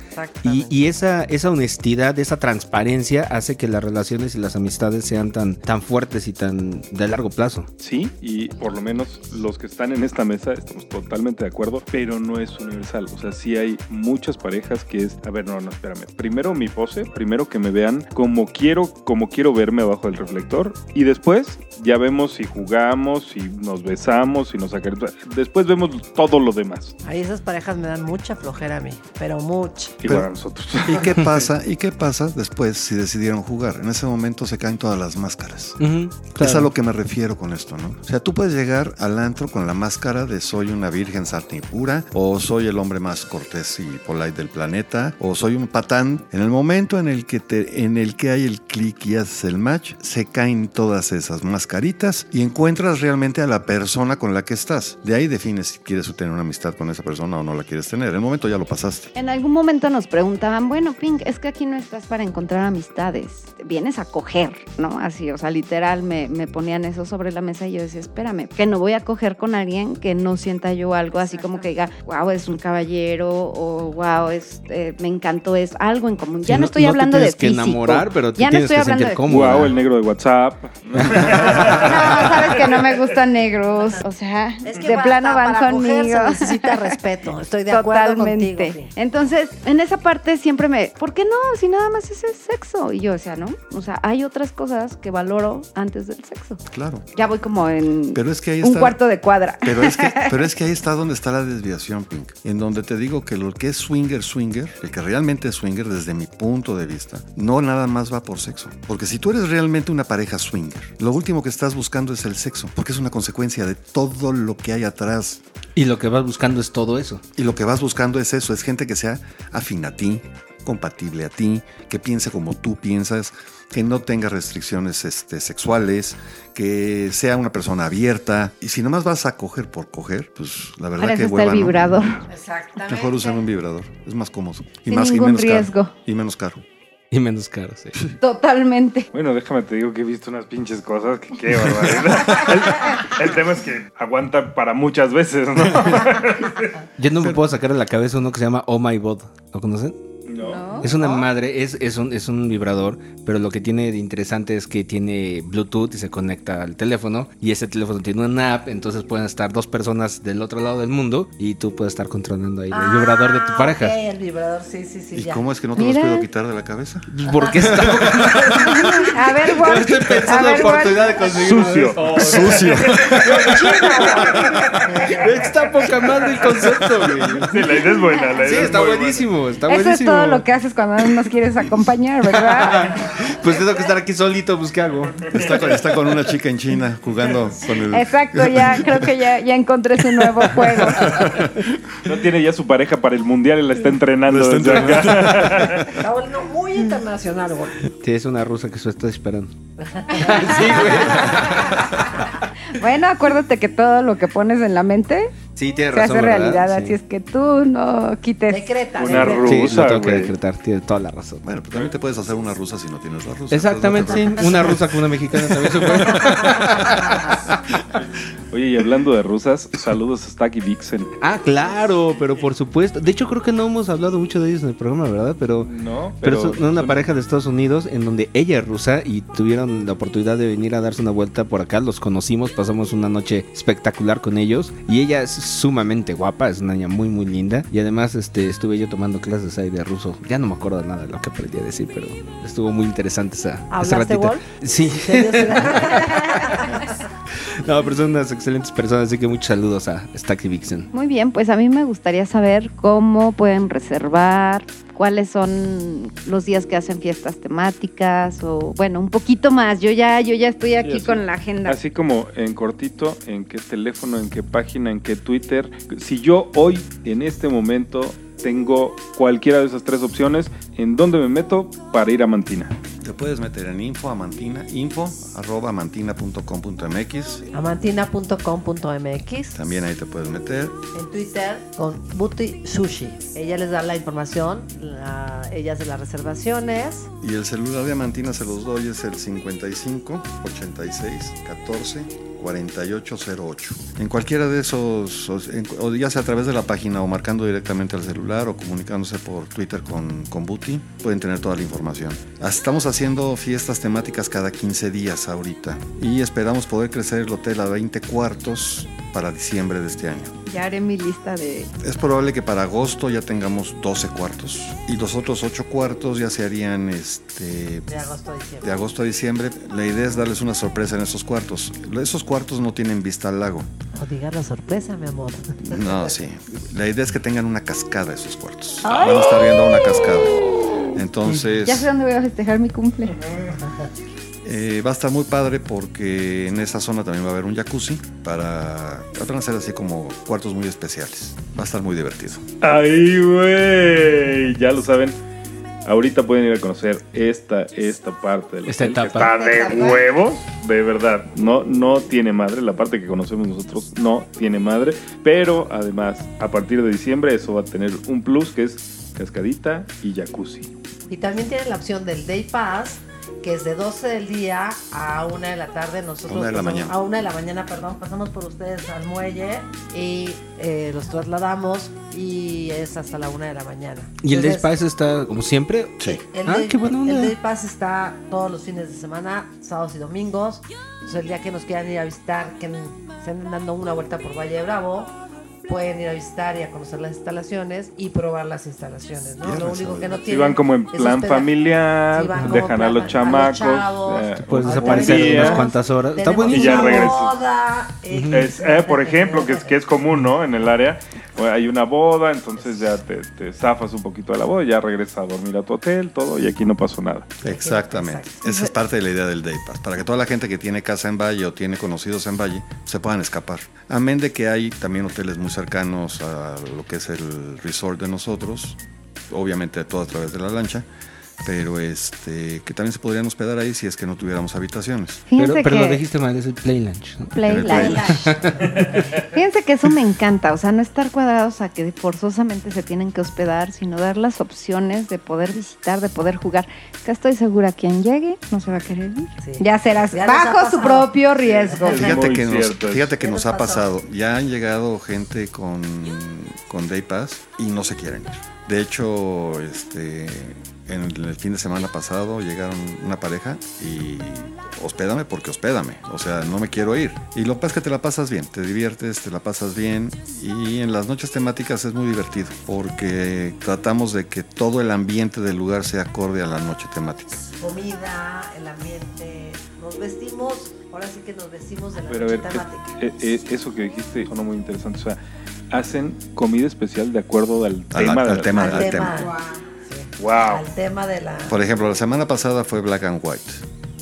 Y, y esa, esa honestidad, esa transparencia hace que las relaciones y las amistades sean tan, tan fuertes y tan de largo plazo. Sí, y por lo menos los que están en esta mesa estamos totalmente de acuerdo, pero no es universal. O sea, sí hay muchas parejas que es, a ver, no, no, espérame. Primero mi pose, primero que me vean como quiero quiero como quiero verme abajo del reflector y después ya vemos si jugamos, si nos besamos, si nos acariciamos. Después vemos todo lo demás. Ahí esas parejas me dan mucha flojera a mí, pero mucha. Igual Pero- a nosotros. ¿Y qué pasa? ¿Y qué pasa después si decidieron jugar? En ese momento se caen todas las máscaras. Ujú, Es claro. a lo que me refiero con esto, ¿no? O sea, tú puedes llegar al antro con la máscara de soy una virgen santa y pura, o soy el hombre más cortés y polite del planeta, o soy un patán. En el momento en el que, te, en el que hay el clic y haces el match, se caen todas esas mascaritas y encuentras realmente a la persona con la que estás. De ahí defines si quieres tener una amistad con esa persona o no la quieres tener. En el momento ya lo pasaste. En algún momento nos preguntaban, bueno, Pink, es que aquí no estás para encontrar amistades, vienes a coger, ¿no? Así, o sea, literal me, me ponían eso sobre la mesa y yo decía, espérame, que no voy a coger con alguien que no sienta yo algo así como que diga, wow, es un caballero o wow, es, eh, me encantó, es algo en común. Ya Sí, no, estoy te hablando de tienes que físico. enamorar, pero te ya no tienes estoy que hablando sentir de cómodo. Wow, el negro de WhatsApp. No, sabes que no me gustan negros. O sea, Es que de plano van para conmigo. se necesita respeto. Estoy de acuerdo Totalmente. contigo. Entonces, en esa parte siempre me, ¿por qué no? Si nada más es el sexo. Y yo decía, ¿no? O sea, hay otras cosas que valoro antes del sexo. Claro. Ya voy como en Pero es que ahí un cuarto de cuadra. Pero es, que, pero es que ahí está donde está la desviación, Pink. En donde te digo que lo que es swinger, swinger, el que realmente es swinger desde mi punto de vista, no nada más va por sexo. Porque si tú eres realmente una pareja swinger, lo último que estás buscando es el sexo, porque es una consecuencia de todo lo que hay atrás. Y lo que vas buscando es todo eso. Y lo que vas buscando es eso, es gente que sea afín a ti, compatible a ti, que piense como tú piensas, que no tenga restricciones este, sexuales, que sea una persona abierta. Y si nomás vas a coger por coger, pues la verdad Para que está el hueva, ¿no? vibrador. Exactamente. Mejor usar un vibrador, es más cómodo. Y Sin más y menos riesgo. caro. Y menos caro. Y menos caro, sí. Totalmente. Bueno, déjame te digo que he visto unas pinches cosas que qué barbaridad. El, el tema es que aguanta para muchas veces, ¿no? Yo no me puedo sacar de la cabeza uno que se llama Oh My God. ¿Lo conocen? ¿No? Es una madre, es, es, un, es un vibrador, pero lo que tiene de interesante es que tiene Bluetooth y se conecta al teléfono. Y ese teléfono tiene una app, entonces pueden estar dos personas del otro lado del mundo y tú puedes estar controlando ahí el vibrador de tu Ah, pareja. ok, el vibrador, sí, sí, sí. ¿Y ya. cómo es que no te Mira. los puedo quitar de la cabeza? Porque está A ver, Walt. estoy pensando ver, la oportunidad de conseguir Sucio. esos. Sucio. Está poca madre el concepto, güey. Sí, la idea es buena. La idea Sí, es está muy buena. buenísimo, está Eso es buenísimo. Todo lo que haces cuando no nos quieres acompañar, ¿verdad? Pues tengo que estar aquí solito, pues ¿qué hago? Está con, está con una chica en China jugando con el... Exacto, ya creo que ya, ya encontré su nuevo juego. No tiene ya su pareja para el mundial y la está entrenando. La está desde acá. Está volviendo muy internacional, güey. Sí, es una rusa que se está esperando. Sí, güey. Bueno, acuérdate que todo lo que pones en la mente Sí, se razón. hace ¿verdad? realidad, Sí. así es que tú no quites. Decreta. Una. Sí, rusa, lo tengo que decretar, tiene toda la razón. Bueno, pues también te puedes hacer una rusa si no tienes la rusa. Exactamente, sí. Una rusa con una mexicana también se puede. Oye, y hablando de rusas, saludos a Stacky Dixon. Ah, claro, pero por supuesto. De hecho, creo que no hemos hablado mucho de ellos en el programa, ¿verdad? Pero, No, pero, pero, son una son- pareja de Estados Unidos en donde ella es rusa y tuvieron la oportunidad de venir a darse una vuelta por acá. Los conocimos, pasamos una noche espectacular con ellos y ella es sumamente guapa, es una niña muy, muy linda. Y además este, estuve yo tomando clases ahí de ruso. Ya no me acuerdo nada de lo que aprendí a decir, pero estuvo muy interesante esa, ¿Hablaste, ratito. Wolf? Sí. No, pero son unas excelentes personas, así que muchos saludos a Stacky Vixen. Muy bien, pues a mí me gustaría saber cómo pueden reservar, cuáles son los días que hacen fiestas temáticas o bueno, un poquito más. Yo ya yo ya estoy aquí así- con la agenda. Así como en cortito, en qué teléfono, en qué página, en qué Twitter. Si yo hoy, en este momento, tengo cualquiera de esas tres opciones, ¿en dónde me meto para ir a Mantina? Te puedes meter en info amantina, info arroba amantina.com.mx. amantina.com.mx. También ahí te puedes meter. En Twitter con Booty Sushi. Ella les da la información, la- ella hace las reservaciones. Y el celular de Amantina se los doy es el 55 86 14 4808. En cualquiera de esos, o, ya sea a través de la página o marcando directamente al celular o comunicándose por Twitter con, con Buti, pueden tener toda la información. Estamos haciendo fiestas temáticas cada 15 días ahorita y esperamos poder crecer el hotel a 20 cuartos para diciembre de este año. Ya haré mi lista de... Es probable que para agosto ya tengamos 12 cuartos y los otros 8 cuartos ya se harían este, De agosto a diciembre. de agosto a diciembre. La idea es darles una sorpresa en esos cuartos. Esos cuartos no tienen vista al lago. O diga la sorpresa, mi amor. No, sí. La idea es que tengan una cascada esos cuartos. Van a estar viendo una cascada. Entonces, Ya sé dónde voy a festejar mi cumple. eh, va a estar muy padre porque en esa zona también va a haber un jacuzzi para... Van a ser así como cuartos muy especiales. Va a estar muy divertido. Ahí, güey. Ya lo saben. Ahorita pueden ir a conocer esta, esta parte del Esta hotel, que etapa. Está de huevos, de verdad. No, no tiene madre. La parte que conocemos nosotros no tiene madre. Pero además, a partir de diciembre, eso va a tener un plus que es cascadita y jacuzzi. Y también tienen la opción del Day Pass, que es de 12 del día a 1 de la tarde. Nosotros Una de la pasamos- mañana. A 1 de la mañana, perdón. Pasamos por ustedes al muelle y eh, los trasladamos y es hasta la 1 de la mañana. ¿Y el Day Pass está como siempre? Sí. El, Ah, day, qué buena onda. el Day Pass está todos los fines de semana, sábados y domingos. Entonces, el día que nos quieran ir a visitar, que se anden dando una vuelta por Valle de Bravo, pueden ir a visitar y a conocer las instalaciones y probar las instalaciones, ¿no? Lo único que no sábado. Si tienen van como en plan familiar, dejan a los a los chamacos. chavos. eh, Puedes desaparecer día. unas cuantas horas. Está buenísimo. Y ya una regresas. eh, Es, eh, por ejemplo, que es, que es común, ¿no? En el área, hay una boda, entonces ya te, te zafas un poquito de la boda, ya regresas a dormir a tu hotel, todo, y aquí no pasó nada. Exactamente. Exacto. Esa es parte de la idea del Day Pass, para que toda la gente que tiene casa en Valle o tiene conocidos en Valle se puedan escapar. Amén de que hay también hoteles muy cercanos a lo que es el resort de nosotros, obviamente todo a través de la lancha, pero este que también se podrían hospedar ahí si es que no tuviéramos habitaciones. Fíjense Pero, pero que... lo dijiste mal, es el Play Lunch. ¿no? Play Life. Fíjense que eso me encanta, o sea, no estar cuadrados a que forzosamente se tienen que hospedar, sino dar las opciones de poder visitar, de poder jugar. Que estoy segura quien llegue no se va a querer ir. Sí. Ya serás Ya bajo su propio riesgo. Sí. Fíjate que, nos, fíjate que ¿Qué nos ha pasado, ya han llegado gente con, con Day Pass y no se quieren ir. De hecho, este, en el fin de semana pasado llegaron una pareja y hospédame porque hospédame. O sea, no me quiero ir. Y lo que pasa es que te la pasas bien, te diviertes, te la pasas bien. Y en las noches temáticas es muy divertido porque tratamos de que todo el ambiente del lugar sea acorde a la noche temática. comida, el ambiente, nos vestimos, ahora sí que nos vestimos de la Pero a noche ver, temática. eh, eh, eso que dijiste sonó muy interesante. O sea, hacen comida especial de acuerdo al Al- tema. al tema. al, al tema, Wow. al tema de la... Por ejemplo, la semana pasada fue Black and White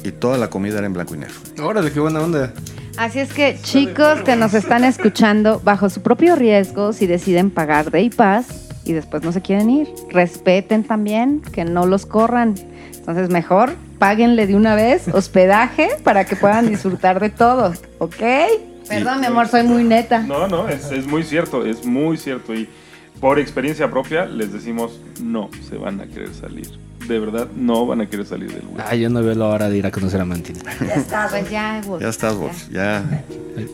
y toda la comida era en blanco y negro. Órale, qué buena onda. Así es que chicos que nos están escuchando, bajo su propio riesgo, si deciden pagar Day Pass y después no se quieren ir, respeten también que no los corran. Entonces mejor páguenle de una vez hospedaje para que puedan disfrutar de todo, ¿ok? Perdón, mi amor, soy muy neta. No, no, es, es muy cierto, es muy cierto. Y por experiencia propia les decimos, no se van a querer salir. De verdad, no van a querer salir del lugar. Ah, yo no veo la hora de ir a conocer a Mantina. Ya está, Pues ya, Ya estás vos, ya.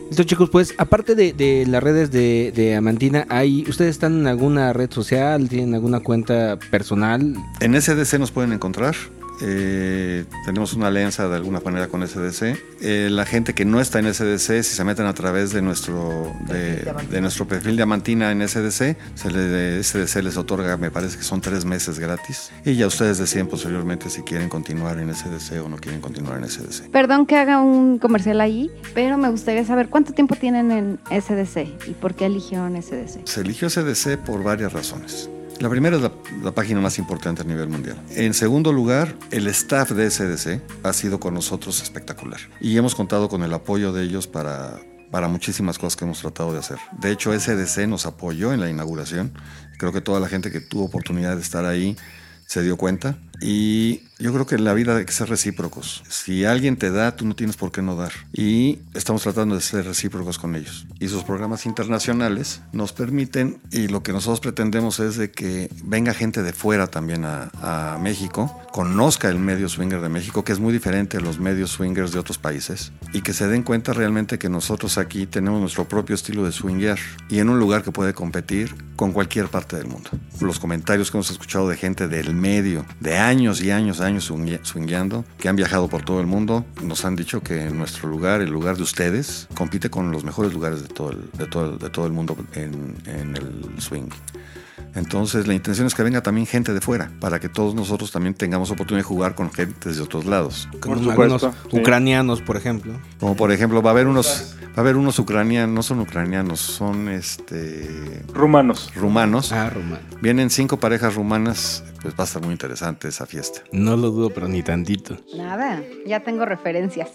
Listo, chicos, pues aparte de, de las redes de, de Amantina, ¿hay, ¿ustedes están en alguna red social? ¿Tienen alguna cuenta personal? En SDC nos pueden encontrar. Eh, tenemos una alianza de alguna manera con SDC. Eh, la gente que no está en SDC, si se meten a través de nuestro, de, Perfil Diamantina. de nuestro perfil Diamantina en SDC, se le, SDC les otorga, me parece que son tres meses gratis. Y ya ustedes deciden posteriormente si quieren continuar en SDC o no quieren continuar en SDC. Perdón que haga un comercial ahí, pero me gustaría saber cuánto tiempo tienen en SDC y por qué eligieron SDC. Se eligió SDC por varias razones. La primera es la, página más importante a nivel mundial. En segundo lugar, el staff de SDC ha sido con nosotros espectacular y hemos contado con el apoyo de ellos para, para muchísimas cosas que hemos tratado de hacer. De hecho, SDC nos apoyó en la inauguración. Creo que toda la gente que tuvo oportunidad de estar ahí se dio cuenta. Y yo creo que la vida hay que ser recíprocos. Si alguien te da, tú no tienes por qué no dar. Y estamos tratando de ser recíprocos con ellos. Y sus programas internacionales nos permiten, y lo que nosotros pretendemos es de que venga gente de fuera también a, a México, conozca el medio swinger de México, que es muy diferente a los medios swingers de otros países, y que se den cuenta realmente que nosotros aquí tenemos nuestro propio estilo de swingear y en un lugar que puede competir con cualquier parte del mundo. Los comentarios que hemos escuchado de gente del medio, de años y años, años swingue- swingueando, que han viajado por todo el mundo, nos han dicho que nuestro lugar, el lugar de ustedes, compite con los mejores lugares de todo el, de todo de todo el mundo en, en el swing. Entonces la intención es que venga también gente de fuera, para que todos nosotros también tengamos oportunidad de jugar con gente de otros lados. Como algunos ucranianos, por ejemplo. Como por ejemplo, va a haber unos, va a haber unos ucranianos, no son ucranianos, son este Rumanos. rumanos. Ah, Roma. Vienen cinco parejas rumanas, pues va a estar muy interesante esa fiesta. No lo dudo, pero ni tantito. Nada, ya tengo referencias.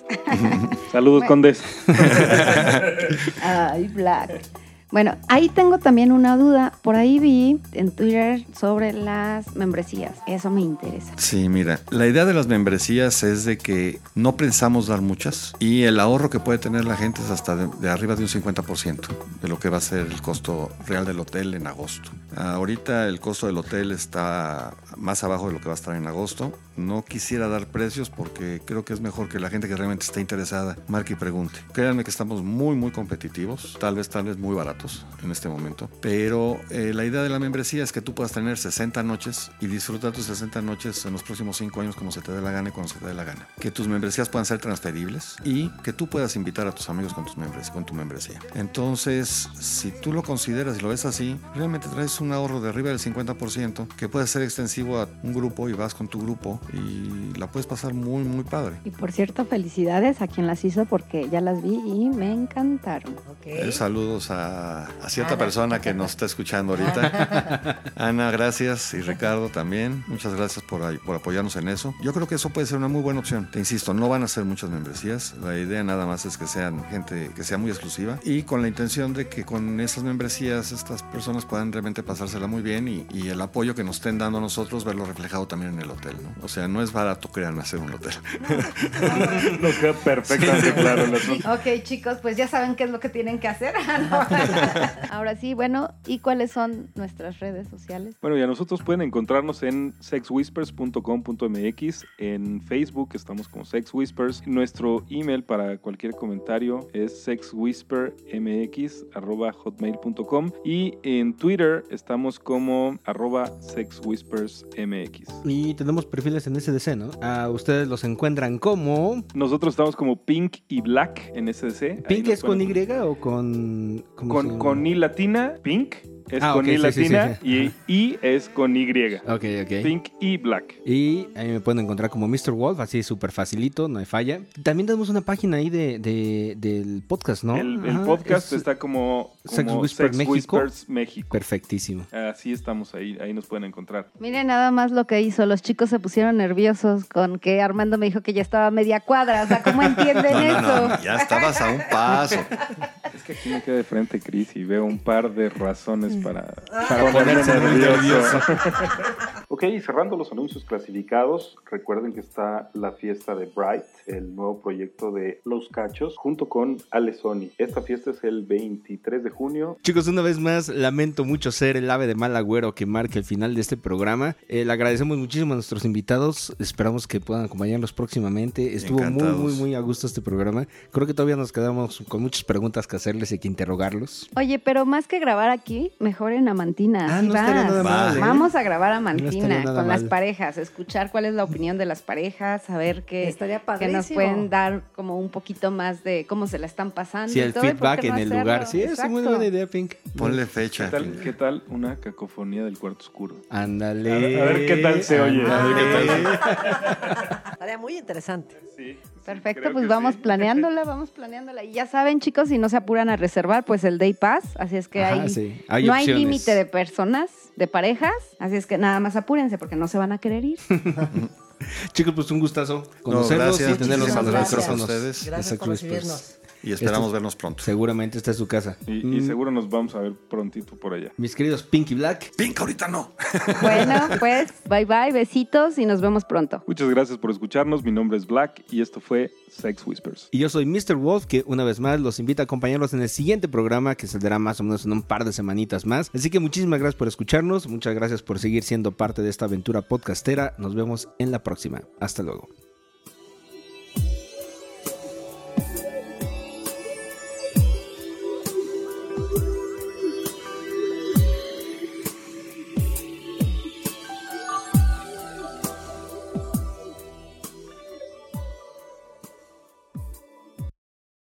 Saludos, Bueno. Condes. Ay, Black. Bueno, ahí tengo también una duda. Por ahí vi en Twitter sobre las membresías. Eso me interesa. Sí, mira, la idea de las membresías es de que no pensamos dar muchas y el ahorro que puede tener la gente es hasta de, arriba de un 50% de lo que va a ser el costo real del hotel en agosto. Ahorita el costo del hotel está más abajo de lo que va a estar en agosto. No quisiera dar precios porque creo que es mejor que la gente que realmente esté interesada marque y pregunte. Créanme que estamos muy, muy competitivos, tal vez, tal vez muy baratos en este momento, pero eh, la idea de la membresía es que tú puedas tener 60 noches y disfrutar tus 60 noches en los próximos 5 años como se te dé la gana y cuando se te dé la gana. Que tus membresías puedan ser transferibles y que tú puedas invitar a tus amigos con, tus membres, con tu membresía. Entonces, si tú lo consideras y lo ves así, realmente traes un ahorro de arriba del 50% que puede ser extensivo a un grupo y vas con tu grupo y la puedes pasar muy, muy padre. Y por cierto, felicidades a quien las hizo porque ya las vi y me encantaron. Ok. Eh, saludos a, a cierta Ana. persona que nos está escuchando ahorita. Ana, gracias. Y Ricardo también. Muchas gracias por, por apoyarnos en eso. Yo creo que eso puede ser una muy buena opción. Te insisto, no van a ser muchas membresías. La idea nada más es que sean gente que sea muy exclusiva y con la intención de que con esas membresías estas personas puedan realmente pasársela muy bien y, y el apoyo que nos estén dando nosotros verlo reflejado también en el hotel. ¿no? O sea, no es barato, créanme, hacer un hotel. Nos queda perfectamente claro el asunto. Ok, chicos, pues ya saben qué es lo que tienen que hacer. Ahora sí, bueno, ¿y cuáles son nuestras redes sociales? Bueno, y a nosotros pueden encontrarnos en sexwhispers.com.mx. En Facebook estamos como Sex Whispers. Nuestro email para cualquier comentario es sexwhispermx.hotmail.com. Y en Twitter estamos como arroba sexwhispersmx. Y tenemos perfiles en SDC, ¿no? A ustedes los encuentran como... Nosotros estamos como Pink y Black en SDC. ¿Pink es con Y o con... ¿cómo se Con, con I latina, Pink. Es Ah, con I sí, sí, sí, latina sí. y I es con Y. Ok, ok. Pink y Black. Y ahí me pueden encontrar como Mr. Wolf, así súper facilito, no hay falla. También tenemos una página ahí de, de- del podcast, ¿no? El, podcast es está como, como Sex Whisper México. Whispers México. Perfectísimo. Así estamos ahí, ahí nos pueden encontrar. Miren nada más lo que hizo. Los chicos se pusieron nerviosos con que Armando me dijo que ya estaba a media cuadra. O sea, ¿cómo entienden No, eso? no, no, ya estabas a un paso. Es que aquí me queda de frente Chris y veo un par de razones para, Para ponerse nervioso. ok, y cerrando los anuncios clasificados, recuerden que está la fiesta de Bright, el nuevo proyecto de Los Cachos, junto con Ale Sony. Esta fiesta es el 23 de junio. Chicos, una vez más, lamento mucho ser el ave de mal agüero que marca el final de este programa. Eh, le agradecemos muchísimo a nuestros invitados. Esperamos que puedan acompañarnos próximamente. Estuvo muy, Encantados. muy, muy a gusto este programa. Creo que todavía nos quedamos con muchas preguntas que hacerles y que interrogarlos. Oye, pero más que grabar aquí, mejor en Amantina. Ah, así no estaría vas. nada mal, ¿eh? Vamos a grabar No Amantina nada con las parejas, escuchar cuál es la opinión de las parejas, saber qué, que nos pueden dar como un poquito más de cómo se la están pasando. Sí, y el todo, y feedback en no el hacerlo. lugar. Sí, es muy buena idea, Pink. Ponle ¿Qué fecha. tal, qué tal una cacofonía del cuarto oscuro? Ándale. A ver- a ver qué tal se oye. Estaría muy interesante. Sí. Perfecto, pues vamos planeándola, vamos planeándola. Y ya saben, chicos, si no se apuran a reservar, pues el Day Pass. Así es que Ajá, hay, sí, hay no hay límite de personas, de parejas. Así es que nada más apúrense porque no se van a querer ir. Chicos, pues un gustazo No, conocerlos gracias, y tenerlos gracias. micrófonos. Ustedes. de Gracias por recibirnos. Y esperamos vernos pronto. Seguramente está en su casa. Y, y Mm, seguro nos vamos a ver prontito por allá. Mis queridos Pinky Black. Pink, ahorita no. Bueno, pues bye bye, besitos y nos vemos pronto. Muchas gracias por escucharnos. Mi nombre es Black y esto fue Sex Whispers. Y yo soy Mr. Wolf, que una vez más los invita a acompañarlos en el siguiente programa que saldrá más o menos en un par de semanitas más. Así que muchísimas gracias por escucharnos, muchas gracias por seguir siendo parte de esta aventura podcastera. Nos vemos en la próxima. Hasta luego.